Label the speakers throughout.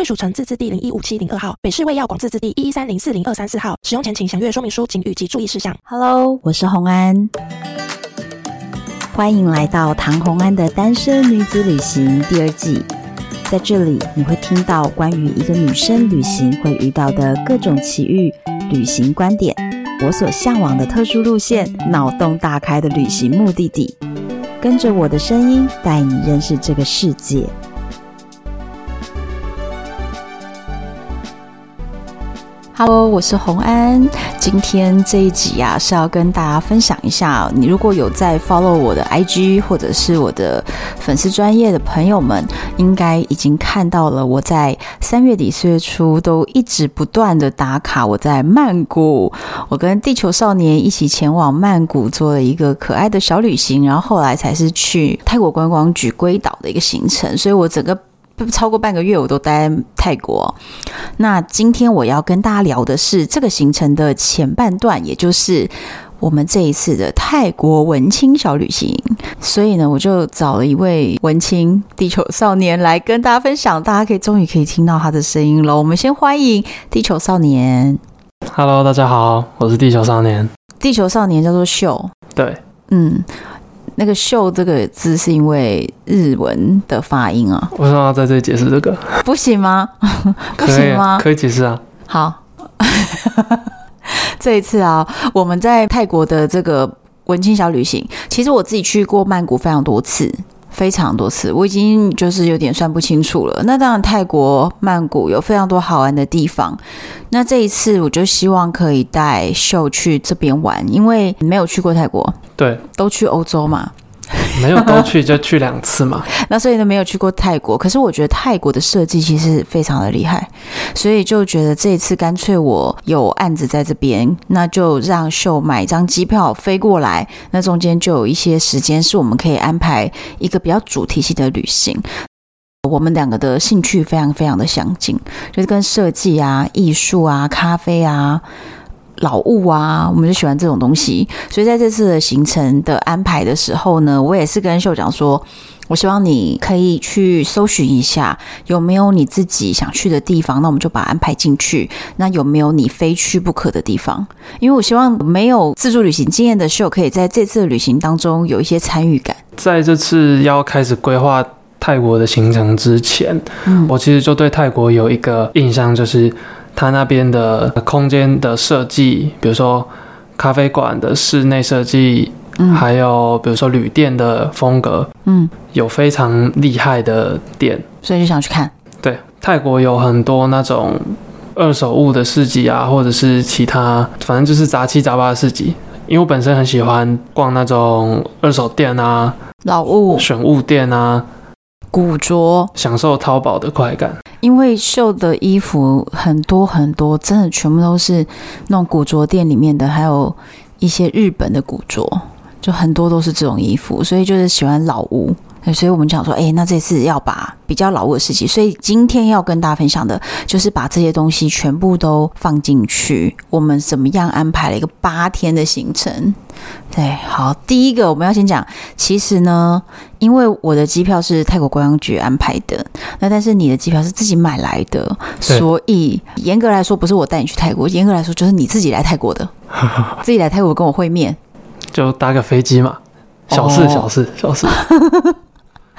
Speaker 1: 贵属城自治地零一五七零二号，北市卫药广自治地一一三零四零二三四号。使用前请详阅说明书、请及注意事项。
Speaker 2: Hello，我是红安，欢迎来到唐红安的单身女子旅行第二季。在这里，你会听到关于一个女生旅行会遇到的各种奇遇、旅行观点，我所向往的特殊路线，脑洞大开的旅行目的地。跟着我的声音，带你认识这个世界。Hello，我是红安。今天这一集啊，是要跟大家分享一下，你如果有在 follow 我的 IG 或者是我的粉丝专业的朋友们，应该已经看到了我在三月底四月初都一直不断的打卡。我在曼谷，我跟地球少年一起前往曼谷做了一个可爱的小旅行，然后后来才是去泰国观光局归岛的一个行程，所以我整个。超过半个月，我都待在泰国。那今天我要跟大家聊的是这个行程的前半段，也就是我们这一次的泰国文青小旅行。所以呢，我就找了一位文青地球少年来跟大家分享。大家可以终于可以听到他的声音了。我们先欢迎地球少年。
Speaker 3: Hello，大家好，我是地球少年。
Speaker 2: 地球少年叫做秀。
Speaker 3: 对，
Speaker 2: 嗯。那个“秀”这个字是因为日文的发音啊？
Speaker 3: 我什么要在这里解释这个？
Speaker 2: 不行吗？不行吗？
Speaker 3: 可以解释啊。
Speaker 2: 好，这一次啊，我们在泰国的这个文青小旅行，其实我自己去过曼谷非常多次。非常多次，我已经就是有点算不清楚了。那当然，泰国曼谷有非常多好玩的地方。那这一次，我就希望可以带秀去这边玩，因为没有去过泰国，
Speaker 3: 对，
Speaker 2: 都去欧洲嘛。
Speaker 3: 没有都去就去两次嘛，
Speaker 2: 那所以呢，没有去过泰国，可是我觉得泰国的设计其实非常的厉害，所以就觉得这一次干脆我有案子在这边，那就让秀买一张机票飞过来，那中间就有一些时间是我们可以安排一个比较主题性的旅行。我们两个的兴趣非常非常的相近，就是跟设计啊、艺术啊、咖啡啊。老物啊，我们就喜欢这种东西，所以在这次的行程的安排的时候呢，我也是跟秀讲说，我希望你可以去搜寻一下有没有你自己想去的地方，那我们就把它安排进去。那有没有你非去不可的地方？因为我希望没有自助旅行经验的秀可以在这次的旅行当中有一些参与感。
Speaker 3: 在这次要开始规划泰国的行程之前，嗯，我其实就对泰国有一个印象，就是。他那边的空间的设计，比如说咖啡馆的室内设计，嗯，还有比如说旅店的风格，嗯，有非常厉害的店，
Speaker 2: 所以就想去看。
Speaker 3: 对，泰国有很多那种二手物的市集啊，或者是其他，反正就是杂七杂八的市集。因为我本身很喜欢逛那种二手店啊，
Speaker 2: 老物
Speaker 3: 选物店啊。
Speaker 2: 古着，
Speaker 3: 享受淘宝的快感。
Speaker 2: 因为秀的衣服很多很多，真的全部都是那种古着店里面的，还有一些日本的古着，就很多都是这种衣服，所以就是喜欢老物。所以我们讲说，哎，那这次要把比较老物的事情，所以今天要跟大家分享的，就是把这些东西全部都放进去。我们怎么样安排了一个八天的行程？对，好，第一个我们要先讲，其实呢，因为我的机票是泰国观光局安排的，那但是你的机票是自己买来的，所以严格来说不是我带你去泰国，严格来说就是你自己来泰国的，自己来泰国跟我会面，
Speaker 3: 就搭个飞机嘛，小事小事小事。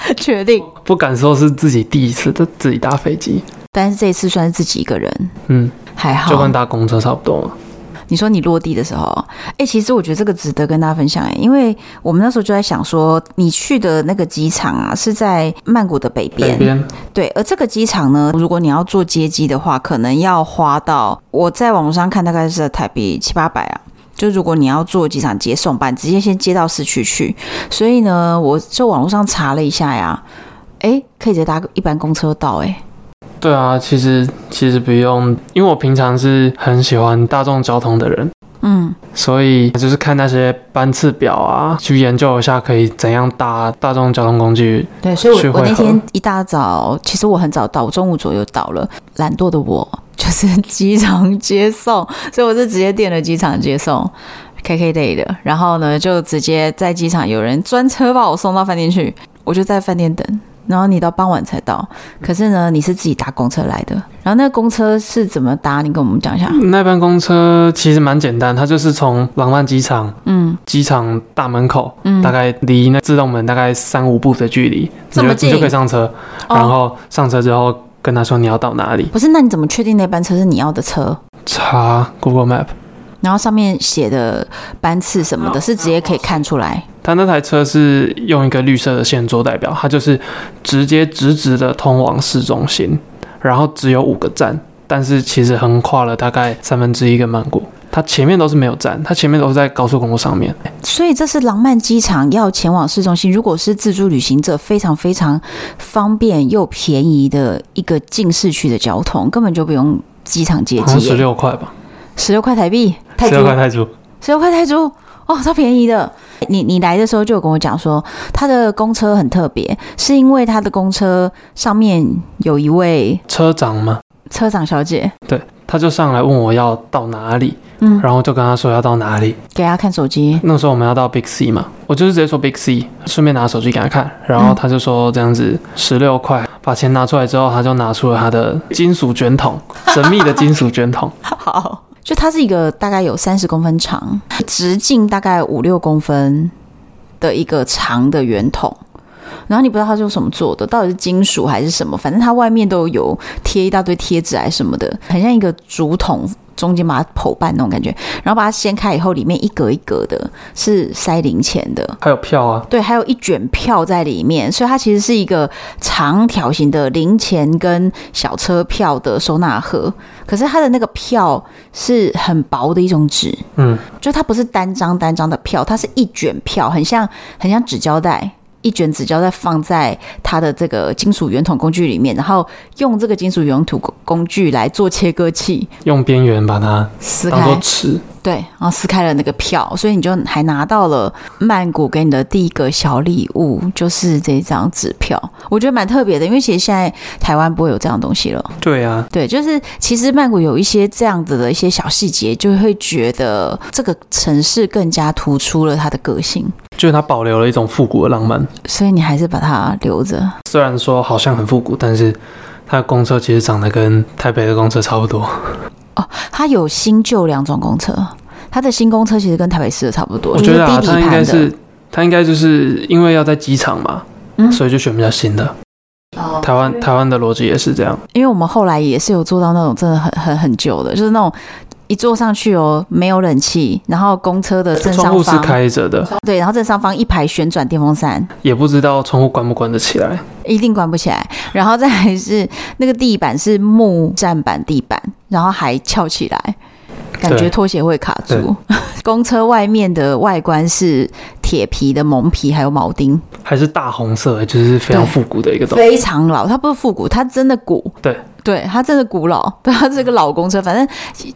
Speaker 2: 确定。
Speaker 3: 不敢说是自己第一次的自己搭飞机，
Speaker 2: 但是这一次算是自己一个人，
Speaker 3: 嗯，
Speaker 2: 还好，
Speaker 3: 就跟搭公车差不多。
Speaker 2: 你说你落地的时候，哎、欸，其实我觉得这个值得跟大家分享，哎，因为我们那时候就在想说，你去的那个机场啊是在曼谷的北边，
Speaker 3: 北边，
Speaker 2: 对，而这个机场呢，如果你要坐接机的话，可能要花到我在网络上看大概是台币七八百啊。就如果你要坐机场接送班，直接先接到市区去。所以呢，我就网络上查了一下呀，哎，可以直接搭一般公车到，哎，
Speaker 3: 对啊，其实其实不用，因为我平常是很喜欢大众交通的人，
Speaker 2: 嗯，
Speaker 3: 所以就是看那些班次表啊，去研究一下可以怎样搭大众交通工具。
Speaker 2: 对，所以我我那天一大早，其实我很早到，我中午左右到了。懒惰的我就是机场接送，所以我是直接订了机场接送。KKday 的，然后呢，就直接在机场有人专车把我送到饭店去，我就在饭店等，然后你到傍晚才到，可是呢，你是自己搭公车来的，然后那个公车是怎么搭？你跟我们讲一下。
Speaker 3: 那班公车其实蛮简单，它就是从廊曼机场，嗯，机场大门口，嗯，大概离那自动门大概三五步的距离，
Speaker 2: 这么近，
Speaker 3: 你就可以上车，然后上车之后跟他说你要到哪里。
Speaker 2: 不是，那你怎么确定那班车是你要的车？
Speaker 3: 查 Google Map。
Speaker 2: 然后上面写的班次什么的，是直接可以看出来。
Speaker 3: 他那台车是用一个绿色的线做代表，它就是直接直直的通往市中心，然后只有五个站，但是其实横跨了大概三分之一个曼谷。它前面都是没有站，它前面都是在高速公路上面。
Speaker 2: 所以这是廊曼机场要前往市中心，如果是自助旅行者，非常非常方便又便宜的一个进市区的交通，根本就不用机场接机。
Speaker 3: 十六块吧。
Speaker 2: 十六块台币，
Speaker 3: 十六块泰铢，
Speaker 2: 十六块泰铢，哦，超便宜的。你你来的时候就有跟我讲说，他的公车很特别，是因为他的公车上面有一位
Speaker 3: 车长吗？
Speaker 2: 车长小姐，
Speaker 3: 对，他就上来问我要到哪里，嗯，然后就跟他说要到哪里，
Speaker 2: 给他看手机。
Speaker 3: 那时候我们要到 Big C 嘛，我就是直接说 Big C，顺便拿手机给他看，然后他就说这样子十六块，把钱拿出来之后，他就拿出了他的金属卷筒，神秘的金属卷筒，
Speaker 2: 好。就它是一个大概有三十公分长，直径大概五六公分的一个长的圆筒，然后你不知道它是用什么做的，到底是金属还是什么，反正它外面都有贴一大堆贴纸还是什么的，很像一个竹筒。中间把它剖半那种感觉，然后把它掀开以后，里面一格一格的是塞零钱的，
Speaker 3: 还有票啊，
Speaker 2: 对，还有一卷票在里面，所以它其实是一个长条形的零钱跟小车票的收纳盒。可是它的那个票是很薄的一种纸，嗯，就它不是单张单张的票，它是一卷票，很像很像纸胶带。一卷纸胶带放在它的这个金属圆筒工具里面，然后用这个金属圆筒工具来做切割器，
Speaker 3: 用边缘把它
Speaker 2: 撕开。对，然后撕开了那个票，所以你就还拿到了曼谷给你的第一个小礼物，就是这张纸票。我觉得蛮特别的，因为其实现在台湾不会有这样东西了。
Speaker 3: 对啊，
Speaker 2: 对，就是其实曼谷有一些这样子的一些小细节，就会觉得这个城市更加突出了它的个性。
Speaker 3: 就是它保留了一种复古的浪漫，
Speaker 2: 所以你还是把它留着。
Speaker 3: 虽然说好像很复古，但是它的公车其实长得跟台北的公车差不多。
Speaker 2: 哦，它有新旧两种公车，它的新公车其实跟台北市的差不多。
Speaker 3: 我觉得啊，它应该是，它应该就是因为要在机场嘛，嗯，所以就选比较新的。哦，台湾台湾的逻辑也是这样，
Speaker 2: 因为我们后来也是有做到那种真的很很很旧的，就是那种一坐上去哦，没有冷气，然后公车的正上方
Speaker 3: 窗户是开着的，
Speaker 2: 对，然后正上方一排旋转电风扇，
Speaker 3: 也不知道窗户关不关得起来，
Speaker 2: 一定关不起来。然后再来是那个地板是木站板地板。然后还翘起来，感觉拖鞋会卡住。公车外面的外观是铁皮的蒙皮，还有铆钉，
Speaker 3: 还是大红色，就是非常复古的一个东西。
Speaker 2: 非常老，它不是复古，它真的古。
Speaker 3: 对，
Speaker 2: 对，它真的古老。对，它是个老公车，反正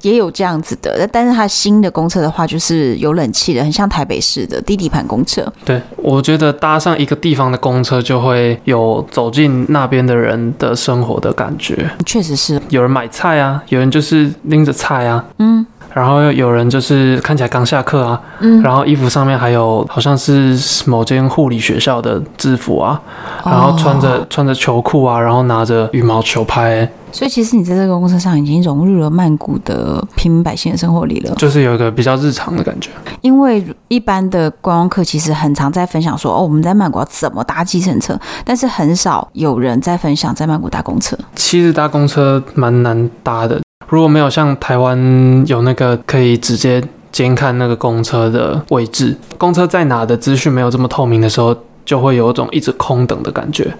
Speaker 2: 也有这样子的。但是它新的公车的话，就是有冷气的，很像台北市的低底盘公车。
Speaker 3: 对，我觉得搭上一个地方的公车，就会有走进那边的人的生活的感觉。
Speaker 2: 确实是，
Speaker 3: 有人买菜啊，有人就是拎着菜啊，嗯。然后有人就是看起来刚下课啊，嗯，然后衣服上面还有好像是某间护理学校的制服啊，然后穿着、哦、穿着球裤啊，然后拿着羽毛球拍。
Speaker 2: 所以其实你在这个公车上已经融入了曼谷的平民百姓的生活里了，
Speaker 3: 就是有一个比较日常的感觉。
Speaker 2: 因为一般的观光客其实很常在分享说，哦，我们在曼谷要怎么搭计程车，但是很少有人在分享在曼谷搭公车。
Speaker 3: 其实搭公车蛮难搭的。如果没有像台湾有那个可以直接监看那个公车的位置，公车在哪的资讯没有这么透明的时候，就会有一种一直空等的感觉。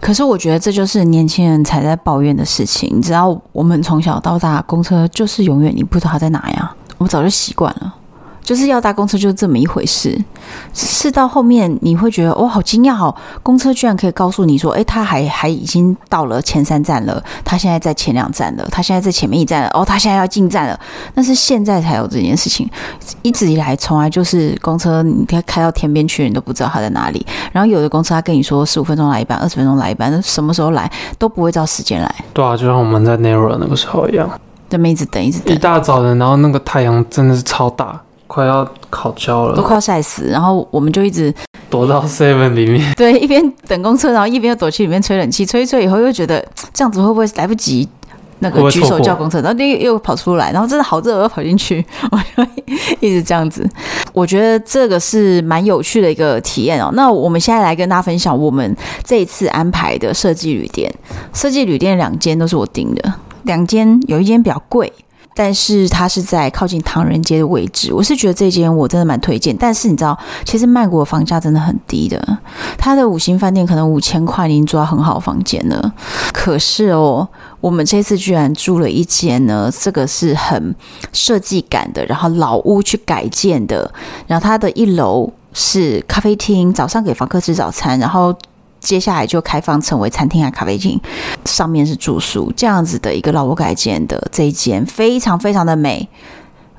Speaker 2: 可是我觉得这就是年轻人才在抱怨的事情。你知道，我们从小到大公车就是永远你不知道它在哪呀，我们早就习惯了。就是要搭公车就是这么一回事。是到后面你会觉得哦，好惊讶哦，公车居然可以告诉你说，哎，他还还已经到了前三站了，他现在在前两站了，他现在在前面一站了，哦，他现在要进站了。但是现在才有这件事情，一直以来从来就是公车，你开开到天边去，你都不知道他在哪里。然后有的公车他跟你说十五分钟来一班，二十分钟来一班，那什么时候来都不会照时间来。
Speaker 3: 对啊，就像我们在 Narrow 那个时候一样。
Speaker 2: 在那边一直等，一直等。
Speaker 3: 一大早的，然后那个太阳真的是超大，快要烤焦了，
Speaker 2: 都快要晒死。然后我们就一直
Speaker 3: 躲到 Seven 里面，
Speaker 2: 对，一边等公车，然后一边又躲去里面吹冷气，吹一吹以后又觉得 这样子会不会来不及那个举手叫公车？然后又又跑出来，然后真的好热，我又跑进去，我就一直这样子。我觉得这个是蛮有趣的一个体验哦。那我们现在来跟大家分享我们这一次安排的设计旅店，设计旅店两间都是我订的。两间有一间比较贵，但是它是在靠近唐人街的位置。我是觉得这间我真的蛮推荐。但是你知道，其实曼谷的房价真的很低的，它的五星饭店可能五千块已经住到很好的房间了。可是哦，我们这次居然住了一间呢，这个是很设计感的，然后老屋去改建的。然后它的一楼是咖啡厅，早上给房客吃早餐，然后。接下来就开放成为餐厅啊，咖啡厅，上面是住宿这样子的一个老屋改建的这一间非常非常的美，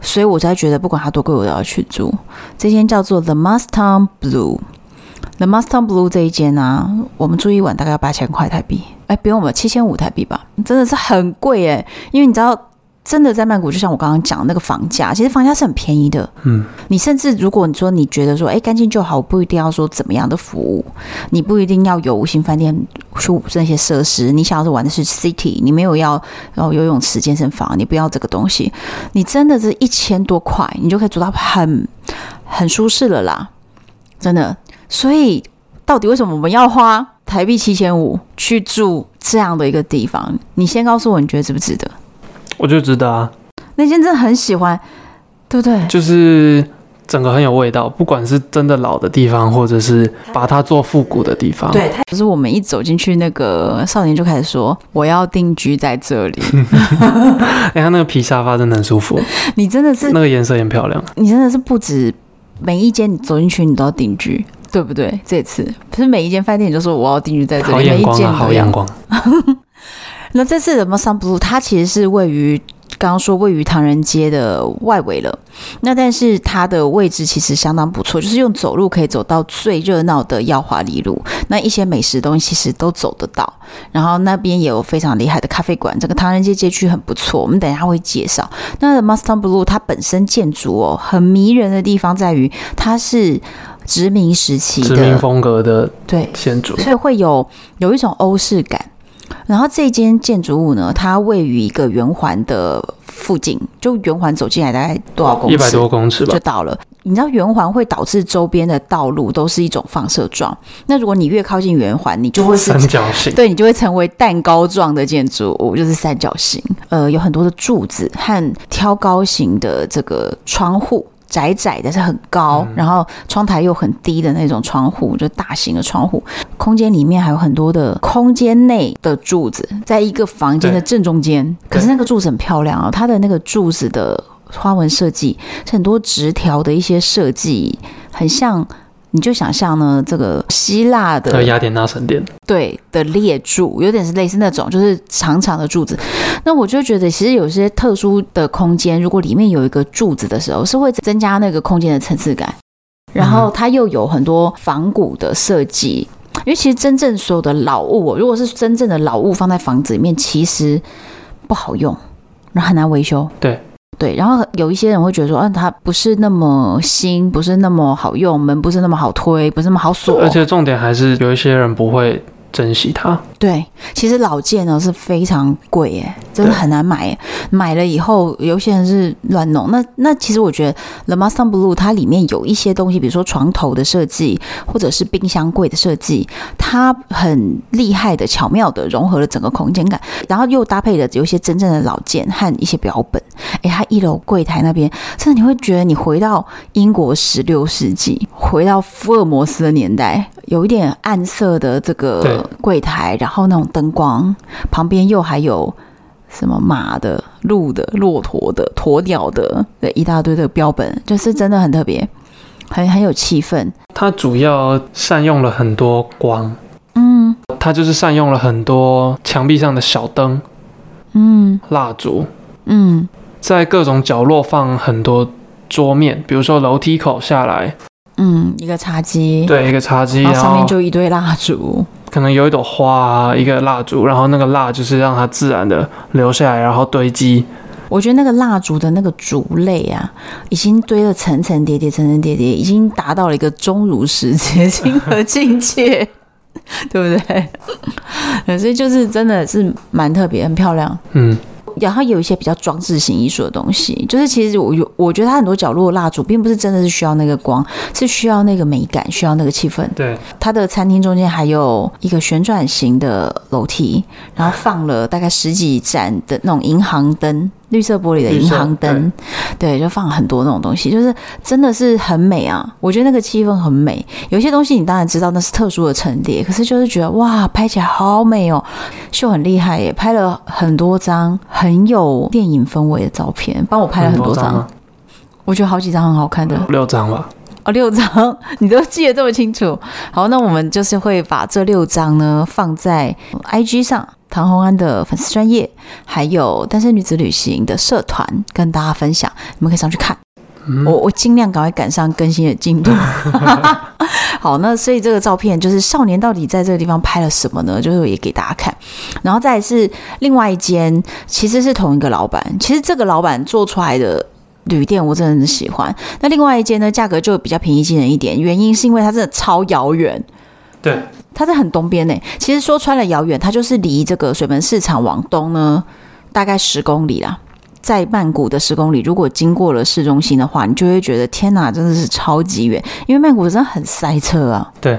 Speaker 2: 所以我才觉得不管它多贵，我都要去住。这间叫做 The Mustang Blue，The Mustang Blue 这一间呢、啊，我们住一晚大概要八千块台币，哎，不用吧，七千五台币吧，真的是很贵哎，因为你知道。真的在曼谷，就像我刚刚讲的那个房价，其实房价是很便宜的。嗯，你甚至如果你说你觉得说，哎，干净就好，我不一定要说怎么样的服务，你不一定要有五星饭店出那些设施，你想要是玩的是 city，你没有要然后游泳池、健身房，你不要这个东西，你真的是一千多块，你就可以住到很 很舒适了啦，真的。所以到底为什么我们要花台币七千五去住这样的一个地方？你先告诉我，你觉得值不值得？
Speaker 3: 我就知道啊，
Speaker 2: 那间真的很喜欢，对不对？
Speaker 3: 就是整个很有味道，不管是真的老的地方，或者是把它做复古的地方。
Speaker 2: 对，就是我们一走进去，那个少年就开始说：“我要定居在这里。”
Speaker 3: 哎，他那个皮沙发真的很舒服。
Speaker 2: 你真的是
Speaker 3: 那个颜色也很漂亮。
Speaker 2: 你真的是不止每一间你走进去，你都要定居，对不对？这次不是每一间饭店你就说我要定居在这里，
Speaker 3: 好眼光啊，好眼光。
Speaker 2: 那这次的 Mustang Blue 它其实是位于刚刚说位于唐人街的外围了。那但是它的位置其实相当不错，就是用走路可以走到最热闹的耀华里路。那一些美食东西其实都走得到。然后那边也有非常厉害的咖啡馆，这个唐人街街区很不错。我们等一下会介绍。那 Mustang Blue 它本身建筑哦很迷人的地方在于它是殖民时期的
Speaker 3: 殖民风格的对建筑，
Speaker 2: 所以会有有一种欧式感。然后这间建筑物呢，它位于一个圆环的附近，就圆环走进来大概多少公尺？
Speaker 3: 一百多公尺吧，
Speaker 2: 就到了。你知道圆环会导致周边的道路都是一种放射状。那如果你越靠近圆环，你就会是
Speaker 3: 三角形，
Speaker 2: 对，你就会成为蛋糕状的建筑物，就是三角形。呃，有很多的柱子和挑高型的这个窗户。窄窄的，是很高，然后窗台又很低的那种窗户，就大型的窗户。空间里面还有很多的空间内的柱子，在一个房间的正中间。可是那个柱子很漂亮啊，它的那个柱子的花纹设计是很多直条的一些设计，很像。你就想象呢，这个希腊的
Speaker 3: 雅典娜神殿，
Speaker 2: 对的列柱，有点是类似那种，就是长长的柱子。那我就觉得，其实有些特殊的空间，如果里面有一个柱子的时候，是会增加那个空间的层次感。然后它又有很多仿古的设计，因为其实真正所有的老物，如果是真正的老物放在房子里面，其实不好用，然后很难维修。
Speaker 3: 对。
Speaker 2: 对，然后有一些人会觉得说，嗯，它不是那么新，不是那么好用，门不是那么好推，不是那么好锁，
Speaker 3: 而且重点还是有一些人不会珍惜它。
Speaker 2: 对，其实老件呢是非常贵耶，真的很难买耶。买了以后，有些人是乱弄。那那其实我觉得 The Mustang Blue 它里面有一些东西，比如说床头的设计，或者是冰箱柜的设计，它很厉害的、巧妙的融合了整个空间感，然后又搭配了有一些真正的老件和一些标本。哎，它一楼柜台那边，真的你会觉得你回到英国十六世纪，回到福尔摩斯的年代，有一点暗色的这个柜台，然后那种灯光旁边又还有什么马的、鹿的、骆驼的、鸵鸟的，对，一大堆的标本，就是真的很特别，很很有气氛。
Speaker 3: 它主要善用了很多光，
Speaker 2: 嗯
Speaker 3: 它就是善用了很多墙壁上的小灯、
Speaker 2: 嗯
Speaker 3: 蜡烛，
Speaker 2: 嗯
Speaker 3: 在各种角落放很多桌面，比如说楼梯口下来，
Speaker 2: 嗯，一个茶几，，
Speaker 3: 对，一个茶几，
Speaker 2: 然后上面就一堆蜡烛，
Speaker 3: 可能有一朵花啊，一个蜡烛，然后那个蜡就是让它自然的流下来，然后堆积。
Speaker 2: 我觉得那个蜡烛的那个烛类啊，已经堆了层层叠叠、层层叠叠，已经达到了一个钟乳石结晶的境界，对不对？所以就是真的是蛮特别、很漂亮。
Speaker 3: 嗯，
Speaker 2: 然后有一些比较装置型艺术的东西，就是其实我有我觉得它很多角落的蜡烛，并不是真的是需要那个光，是需要那个美感，需要那个气氛。
Speaker 3: 对，
Speaker 2: 它的餐厅中间还有一个旋转型的楼梯，然后放了大概十几盏的那种银行灯，绿色玻璃的银行灯，对，就放很多那种东西，就是真的是很美啊！我觉得那个气氛很美。有些东西你当然知道那是特殊的陈列，可是就是觉得哇，拍起来好美哦，秀很厉害耶，拍了很多张很有电影氛围的照片，帮我拍了很多
Speaker 3: 张，多张啊
Speaker 2: 我觉得好几张很好看的。
Speaker 3: 六张吧。
Speaker 2: 哦，六张，你都记得这么清楚。好，那我们就是会把这六张呢放在 IG 上，唐红安的粉丝专业，还有单身女子旅行的社团跟大家分享，你们可以上去看。
Speaker 3: 嗯
Speaker 2: 我我尽量赶快赶上更新的进度。好，那所以这个照片就是少年到底在这个地方拍了什么呢？就是也给大家看。然后再来是另外一间，其实是同一个老板，其实这个老板做出来的。旅店我真的很喜欢，那另外一间呢，价格就比较平易近人一点，原因是因为它真的超遥远，
Speaker 3: 对，
Speaker 2: 它在很东边呢。其实说穿了遥远，它就是离这个水门市场往东呢，大概十公里啦。在曼谷的十公里，如果经过了市中心的话，你就会觉得天哪，真的是超级远，因为曼谷真的很塞车啊。
Speaker 3: 对，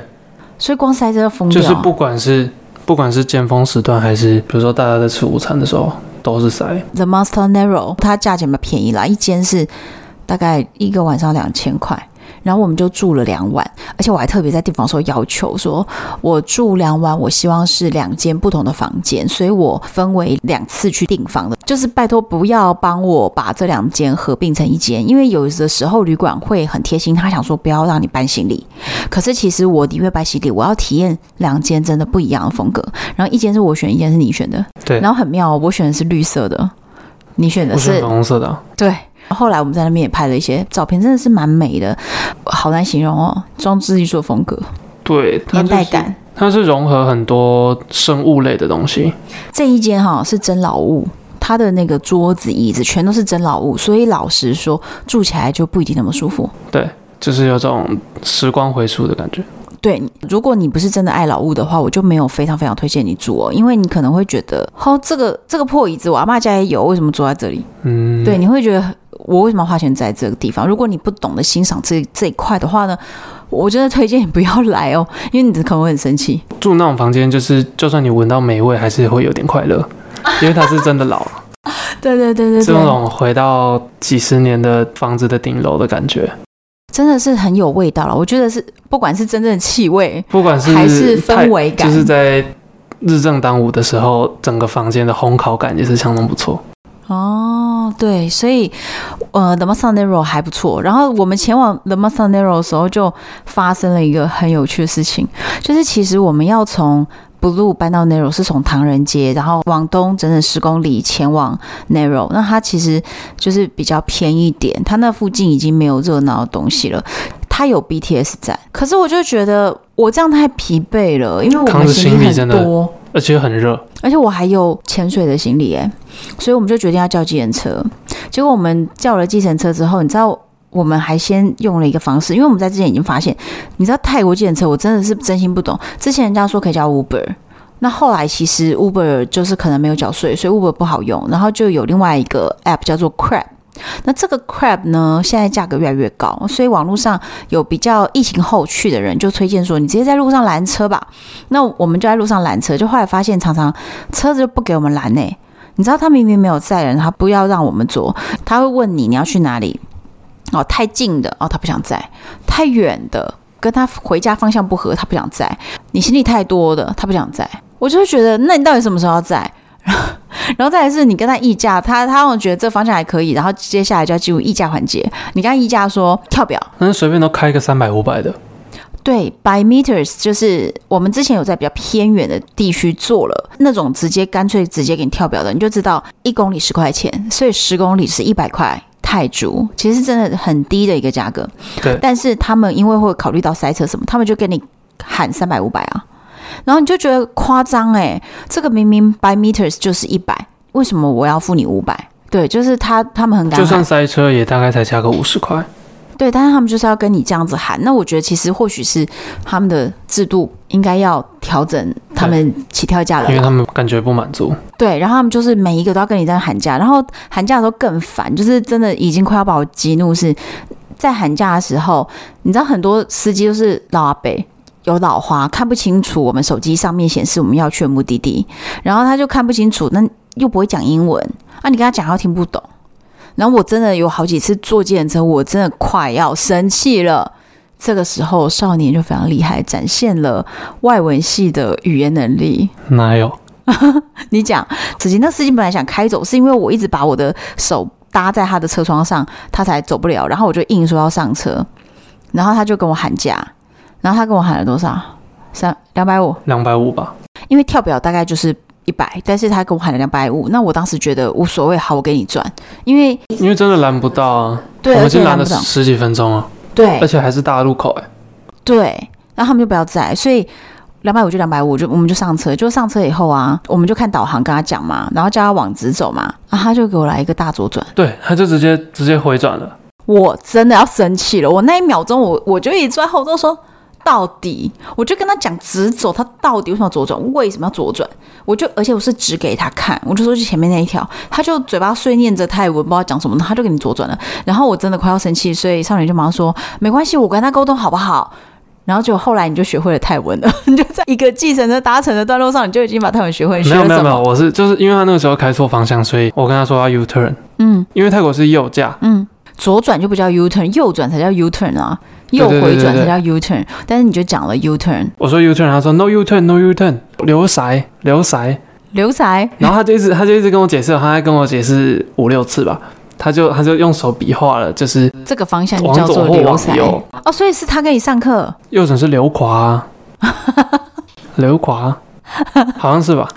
Speaker 2: 所以光塞车要疯掉。
Speaker 3: 就是不管是不管是尖峰时段，还是比如说大家在吃午餐的时候。都是塞。
Speaker 2: The Monster Narrow，它价钱比较便宜啦，一间是大概一个晚上两千块，然后我们就住了两晚，而且我还特别在订房的时候要求说，我住两晚，我希望是两间不同的房间，所以我分为两次去订房的，就是拜托不要帮我把这两间合并成一间，因为有的时候旅馆会很贴心，他想说不要让你搬行李，可是其实我宁愿搬行李，我要体验两间真的不一样的风格，然后一间是我选，一间是你选的。
Speaker 3: 对，
Speaker 2: 然后很妙，我选的是绿色的，你选的是
Speaker 3: 粉红色的啊。
Speaker 2: 对。后来我们在那边也拍了一些照片，真的是蛮美的，好难形容哦，装置艺术风格，
Speaker 3: 对，
Speaker 2: 年代感。
Speaker 3: 它是融合很多生物类的东西。
Speaker 2: 这一间哈是真老物，它的那个桌子椅子全都是真老物，所以老实说住起来就不一定那么舒服。
Speaker 3: 对，就是有种时光回溯的感觉。
Speaker 2: 对，如果你不是真的爱老物的话，我就没有非常非常推荐你住哦，因为你可能会觉得，哦，这个这个破椅子我阿妈家也有，为什么坐在这里？
Speaker 3: 嗯，
Speaker 2: 对，你会觉得我为什么要花钱在这个地方？如果你不懂得欣赏这这一块的话呢，我真的推荐你不要来哦，因为你可能会很生气。
Speaker 3: 住那种房间，就是就算你闻到霉味，还是会有点快乐，因为它是真的老。
Speaker 2: 对对对对对，
Speaker 3: 这种回到几十年的房子的顶楼的感觉。
Speaker 2: 真的是很有味道了，我觉得是不管是真正的气味，
Speaker 3: 不管是
Speaker 2: 还是氛围感，
Speaker 3: 就是在日正当午的时候，整个房间的烘烤感也是相当不错。
Speaker 2: 哦，对，所以呃，The Monster Narrow 还不错。然后我们前往 The Monster Narrow 的时候，就发生了一个很有趣的事情，就是其实我们要从 Blue 搬到 Narrow 是从唐人街，然后往东整整十公里前往 Narrow。那它其实就是比较偏一点，它那附近已经没有热闹的东西了。它有 BTS 站，可是我就觉得我这样太疲惫了，因为我们行李很多，
Speaker 3: 而且很热，
Speaker 2: 而且我还有潜水的行李哎，所以我们就决定要叫计程车。结果我们叫了计程车之后，你知道我们还先用了一个方式，因为我们在之前已经发现，你知道泰国计程车我真的是真心不懂。之前人家说可以叫 Uber，那后来其实 Uber 就是可能没有缴税，所以 Uber 不好用，然后就有另外一个 App 叫做 Crab。那这个 Crab 呢，现在价格越来越高，所以网络上有比较疫情后去的人就推荐说，你直接在路上拦车吧。那我们就在路上拦车，就后来发现常常车子就不给我们拦呢、你知道他明明没有载人，他不要让我们坐，他会问你你要去哪里？哦，太近的哦，他不想载；太远的，跟他回家方向不合，他不想载；你行李太多的，他不想载。我就会觉得，那你到底什么时候要载？然后再来是你跟他议价，他他我觉得这方向还可以，然后接下来就要进入议价环节。你跟他议价说跳表，
Speaker 3: 那随便都开个三百五百的。
Speaker 2: 对，by meters 就是我们之前有在比较偏远的地区做了那种直接干脆直接给你跳表的，你就知道一公里十块钱，所以十公里是一百块泰铢，其实真的很低的一个价格。
Speaker 3: 对，
Speaker 2: 但是他们因为会考虑到塞车什么，他们就给你喊三百五百啊。然后你就觉得夸张哎，这个明明 by meters 就是一百，为什么我要付你五百？对，就是他他们很敢，
Speaker 3: 就算塞车也大概才加个五十块。
Speaker 2: 对，但是他们就是要跟你这样子喊。那我觉得其实或许是他们的制度应该要调整，他们起跳价了，
Speaker 3: 因为他们感觉不满足。
Speaker 2: 对，然后他们就是每一个都要跟你在喊价，然后喊价的时候更烦，就是真的已经快要把我激怒。是在喊价的时候，你知道很多司机都是老阿伯。有老花看不清楚，我们手机上面显示我们要去的目的地，然后他就看不清楚，那又不会讲英文，啊，你跟他讲他听不懂，然后我真的有好几次坐计程车，我真的快要生气了。这个时候少年就非常厉害，展现了外文系的语言能力。
Speaker 3: 哪有？
Speaker 2: 你讲，司机那司机本来想开走，是因为我一直把我的手搭在他的车窗上，他才走不了，然后我就硬说要上车，然后他就跟我喊价。然后他跟我喊了多少？三两百五，
Speaker 3: 两百五吧。
Speaker 2: 因为跳表大概就是一百，但是他跟我喊了两百五。那我当时觉得无所谓，好，我给你赚。因为
Speaker 3: 因为真的拦不到啊，
Speaker 2: 对，
Speaker 3: 我们已经拦了十几分钟啊。
Speaker 2: 对，
Speaker 3: 而且还是大路口哎。
Speaker 2: 对，然后他们就不要在，所以两百五就两百五，就我们就上车。就上车以后啊，我们就看导航跟他讲嘛，然后叫他往直走嘛，然后他就给我来一个大左转。
Speaker 3: 对，他就直接直接回转了。
Speaker 2: 我真的要生气了，我那一秒钟我我就一直在后座说。到底，我就跟他讲直走，他到底为什么要左转？为什么要左转？我就而且我是指给他看，我就说去前面那一条，他就嘴巴碎念着泰文，不知道讲什么，他就给你左转了。然后我真的快要生气，所以少女就马上说没关系，我跟他沟通好不好？然后就后来你就学会了泰文了，你就在一个计程车搭乘的段路上，你就已经把泰文学会。学
Speaker 3: 没有没有没有，我是就是因为他那个时候开错方向，所以我跟他说要 U turn。嗯，因为泰国是右驾，
Speaker 2: 嗯，左转就不叫 U turn，右转才叫 U turn 啊。右回转才叫 U turn，但是你就讲了 U turn。
Speaker 3: 我说 U turn，他说 No U turn，No U turn，留塞，留塞，
Speaker 2: 留塞。
Speaker 3: 然后他就一直，他就一直跟我解释，他还跟我解释五六次吧。他就他就用手比划了，就是
Speaker 2: 这个方向就叫做流塞。哦，所以是他跟你上课。
Speaker 3: 右转是留胯，留胯。好像是吧，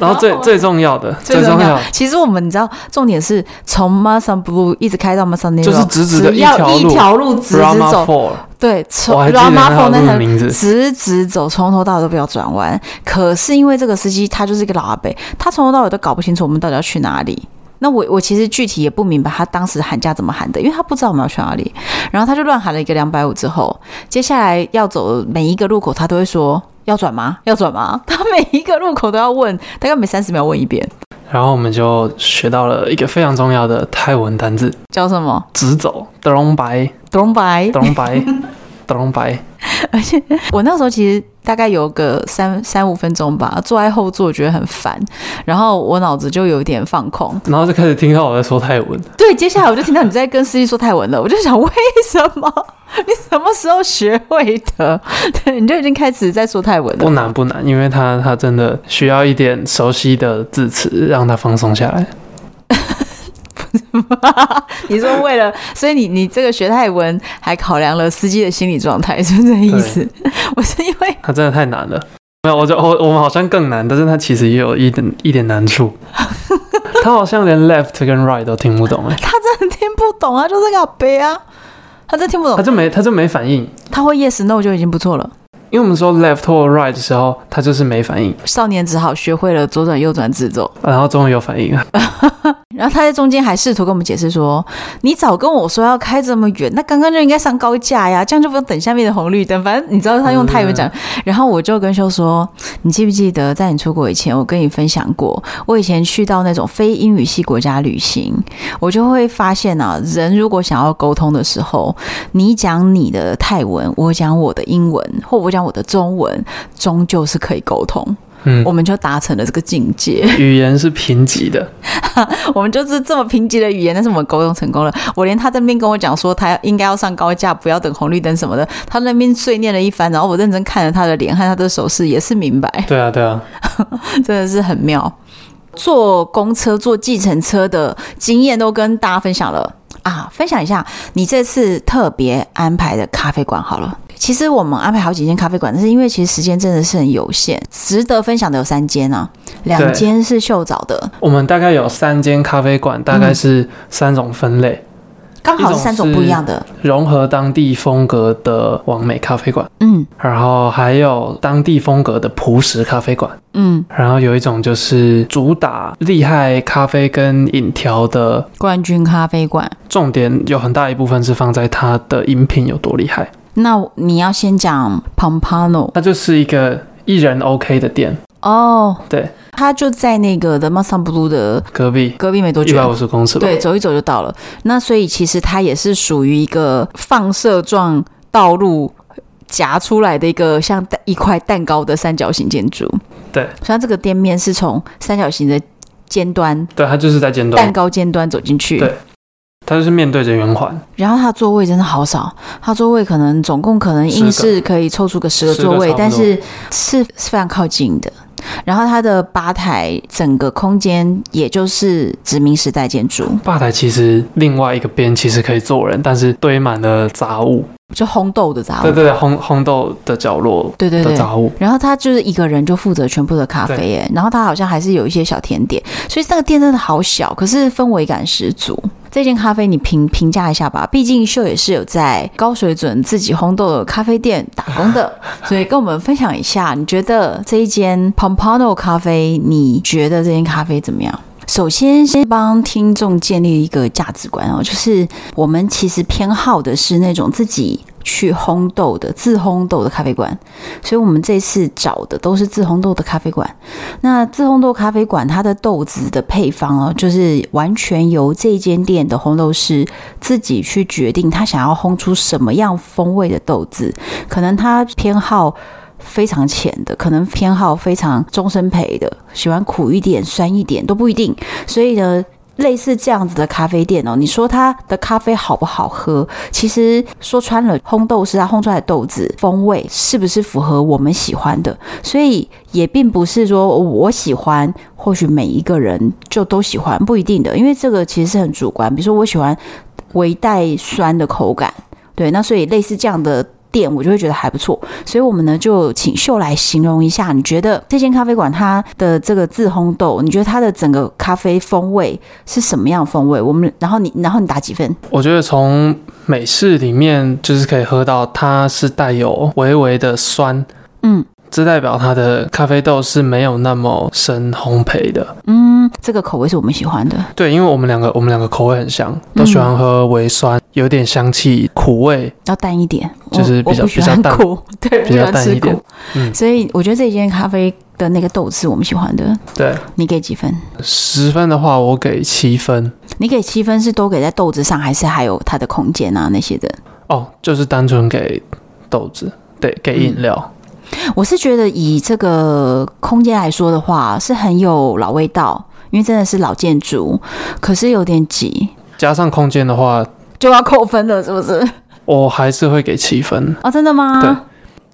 Speaker 3: 然后最最重要的，最重要，
Speaker 2: 其实我们你知道，重点是从 Musang Blue 一直开到 Musang Nilo，
Speaker 3: 就是直直的一条路，
Speaker 2: 一条路直直走，对，从 Brahma Four 那
Speaker 3: 条
Speaker 2: 直直走，从头到尾都不要转弯。可是因为这个司机他就是一个老阿伯，他从头到尾都搞不清楚我们到底要去哪里。那我我其实具体也不明白他当时喊价怎么喊的，因为他不知道我们要去哪里，然后他就乱喊了一个两百五之后，接下来要走的每一个路口他都会说要转吗？要转吗？他每一个路口都要问，大概每三十秒问一遍。
Speaker 3: 然后我们就学到了一个非常重要的泰文单字，
Speaker 2: 叫什么？
Speaker 3: 直走，Dorong Bai，Dorong
Speaker 2: Bai，Dorong
Speaker 3: Bai，Dorong Bai。
Speaker 2: 而且我那时候其实。大概有个三三五分钟吧，坐在后座觉得很烦，然后我脑子就有点放空，
Speaker 3: 然后就开始听到我在说泰文。
Speaker 2: 对，接下来我就听到你在跟司机说泰文了，我就想为什么？你什么时候学会的？对，你就已经开始在说泰文了。
Speaker 3: 不难不难，因为他他真的需要一点熟悉的字词，让他放松下来。
Speaker 2: 你说为了，所以你你这个学泰文还考量了司机的心理状态，是不是这个意思？我是因为
Speaker 3: 他真的太难了，没有，我就我我们好像更难，但是他其实也有一点一点难处。他好像连 left 跟 right 都听不懂哎，
Speaker 2: 他真的听不懂啊，就是个悲啊，他真听不懂，
Speaker 3: 他就没他就没反应，
Speaker 2: 他会 yes no 就已经不错了。
Speaker 3: 因为我们说 left or right 的时候，他就是没反应。
Speaker 2: 少年只好学会了左转、右转、自走，
Speaker 3: 然后终于有反应了。
Speaker 2: 然后他在中间还试图跟我们解释说：“你早跟我说要开这么远，那刚刚就应该上高架呀，这样就不用等下面的红绿灯。反正你知道他用泰文讲。嗯”然后我就跟修说：“你记不记得在你出国以前，我跟你分享过，我以前去到那种非英语系国家旅行，我就会发现啊，人如果想要沟通的时候，你讲你的泰文，我讲我的英文，或我讲。”我的中文终究是可以沟通，嗯，我们就达成了这个境界。
Speaker 3: 语言是贫瘠的，
Speaker 2: 我们就是这么贫瘠的语言，但是我们沟通成功了。我连他在那边跟我讲说他应该要上高架，不要等红绿灯什么的，他那边碎念了一番，然后我认真看了他的脸和他的手势，也是明白。
Speaker 3: 对啊，对啊，
Speaker 2: 真的是很妙。坐公车、坐计程车的经验都跟大家分享了啊！分享一下你这次特别安排的咖啡馆好了。其实我们安排好几间咖啡馆，但是因为其实时间真的是很有限，值得分享的有三间啊，两间是秀早的。
Speaker 3: 我们大概有三间咖啡馆，大概是三种分类。嗯
Speaker 2: 刚好是三种不一样的，
Speaker 3: 融合当地风格的完美咖啡馆，
Speaker 2: 嗯，
Speaker 3: 然后还有当地风格的朴实咖啡馆，
Speaker 2: 嗯，
Speaker 3: 然后有一种就是主打厉害咖啡跟饮调的
Speaker 2: 冠军咖啡馆，
Speaker 3: 重点有很大一部分是放在它的饮品有多厉害。
Speaker 2: 那你要先讲 Pompano，
Speaker 3: 它就是一个一人 OK 的店。
Speaker 2: 哦，
Speaker 3: 对。
Speaker 2: 它就在那个 The Mustang Blue 的
Speaker 3: 隔壁，
Speaker 2: 隔壁没多久，
Speaker 3: 一百五十公尺，
Speaker 2: 对，走一走就到了。那所以其实它也是属于一个放射状道路夹出来的一个像一块蛋糕的三角形建筑。
Speaker 3: 对，
Speaker 2: 所以它这个店面是从三角形的尖端，
Speaker 3: 对，它就是在尖端，
Speaker 2: 蛋糕尖端走进去。
Speaker 3: 对，它就是面对着圆环。
Speaker 2: 然后它座位真的好少，它座位可能总共可能硬是可以凑出个十个座位，但是是非常靠近的。然后它的吧台整个空间也就是殖民时代建筑。
Speaker 3: 吧台其实另外一个边其实可以坐人，但是堆满了杂物，
Speaker 2: 就烘豆的杂物。
Speaker 3: 对对对，烘烘豆的角落，
Speaker 2: 对对对，
Speaker 3: 杂物。
Speaker 2: 然后他就是一个人就负责全部的咖啡耶，然后他好像还是有一些小甜点，所以那个店真的好小，可是氛围感十足。这间咖啡你评评价一下吧，毕竟秀也是有在高水准自己烘豆的咖啡店打工的，所以跟我们分享一下，你觉得这一间 Pompano 咖啡，你觉得这间咖啡怎么样？首先，先帮听众建立一个价值观哦，就是我们其实偏好的是那种自己去烘豆的自烘豆的咖啡馆，所以我们这次找的都是自烘豆的咖啡馆。那自烘豆咖啡馆它的豆子的配方哦，就是完全由这间店的烘豆师自己去决定他想要烘出什么样风味的豆子，可能他偏好。非常浅的，可能偏好非常终身陪的，喜欢苦一点、酸一点都不一定。所以呢，类似这样子的咖啡店哦，你说它的咖啡好不好喝？其实说穿了，烘豆师他烘出来的豆子风味是不是符合我们喜欢的？所以也并不是说我喜欢，或许每一个人就都喜欢，不一定的，因为这个其实是很主观。比如说我喜欢微带酸的口感，对，那所以类似这样的。店我就会觉得还不错，所以我们呢就请秀来形容一下，你觉得这间咖啡馆它的这个自烘豆，你觉得它的整个咖啡风味是什么样的风味？我们然后你然后你打几分？
Speaker 3: 我觉得从美式里面就是可以喝到它是带有微微的酸，
Speaker 2: 嗯。
Speaker 3: 这代表它的咖啡豆是没有那么深烘焙的。
Speaker 2: 嗯，这个口味是我们喜欢的。
Speaker 3: 对，因为我们两个我们两个口味很像，都喜欢喝微酸，有点香气，苦味
Speaker 2: 要淡一点，
Speaker 3: 就是比较比较淡，
Speaker 2: 对，
Speaker 3: 比较淡一点。
Speaker 2: 嗯，所以我觉得这间咖啡的那个豆是我们喜欢的。
Speaker 3: 对，
Speaker 2: 你给几分？
Speaker 3: 十分的话，我给七分。
Speaker 2: 你给七分是都给在豆子上，还是还有它的空间啊那些的？
Speaker 3: 哦，就是单纯给豆子，对，给饮料。嗯
Speaker 2: 我是觉得以这个空间来说的话，是很有老味道，因为真的是老建筑，可是有点挤。
Speaker 3: 加上空间的话，
Speaker 2: 就要扣分了，是不是？
Speaker 3: 我还是会给七分
Speaker 2: 啊。哦，真的吗？
Speaker 3: 对，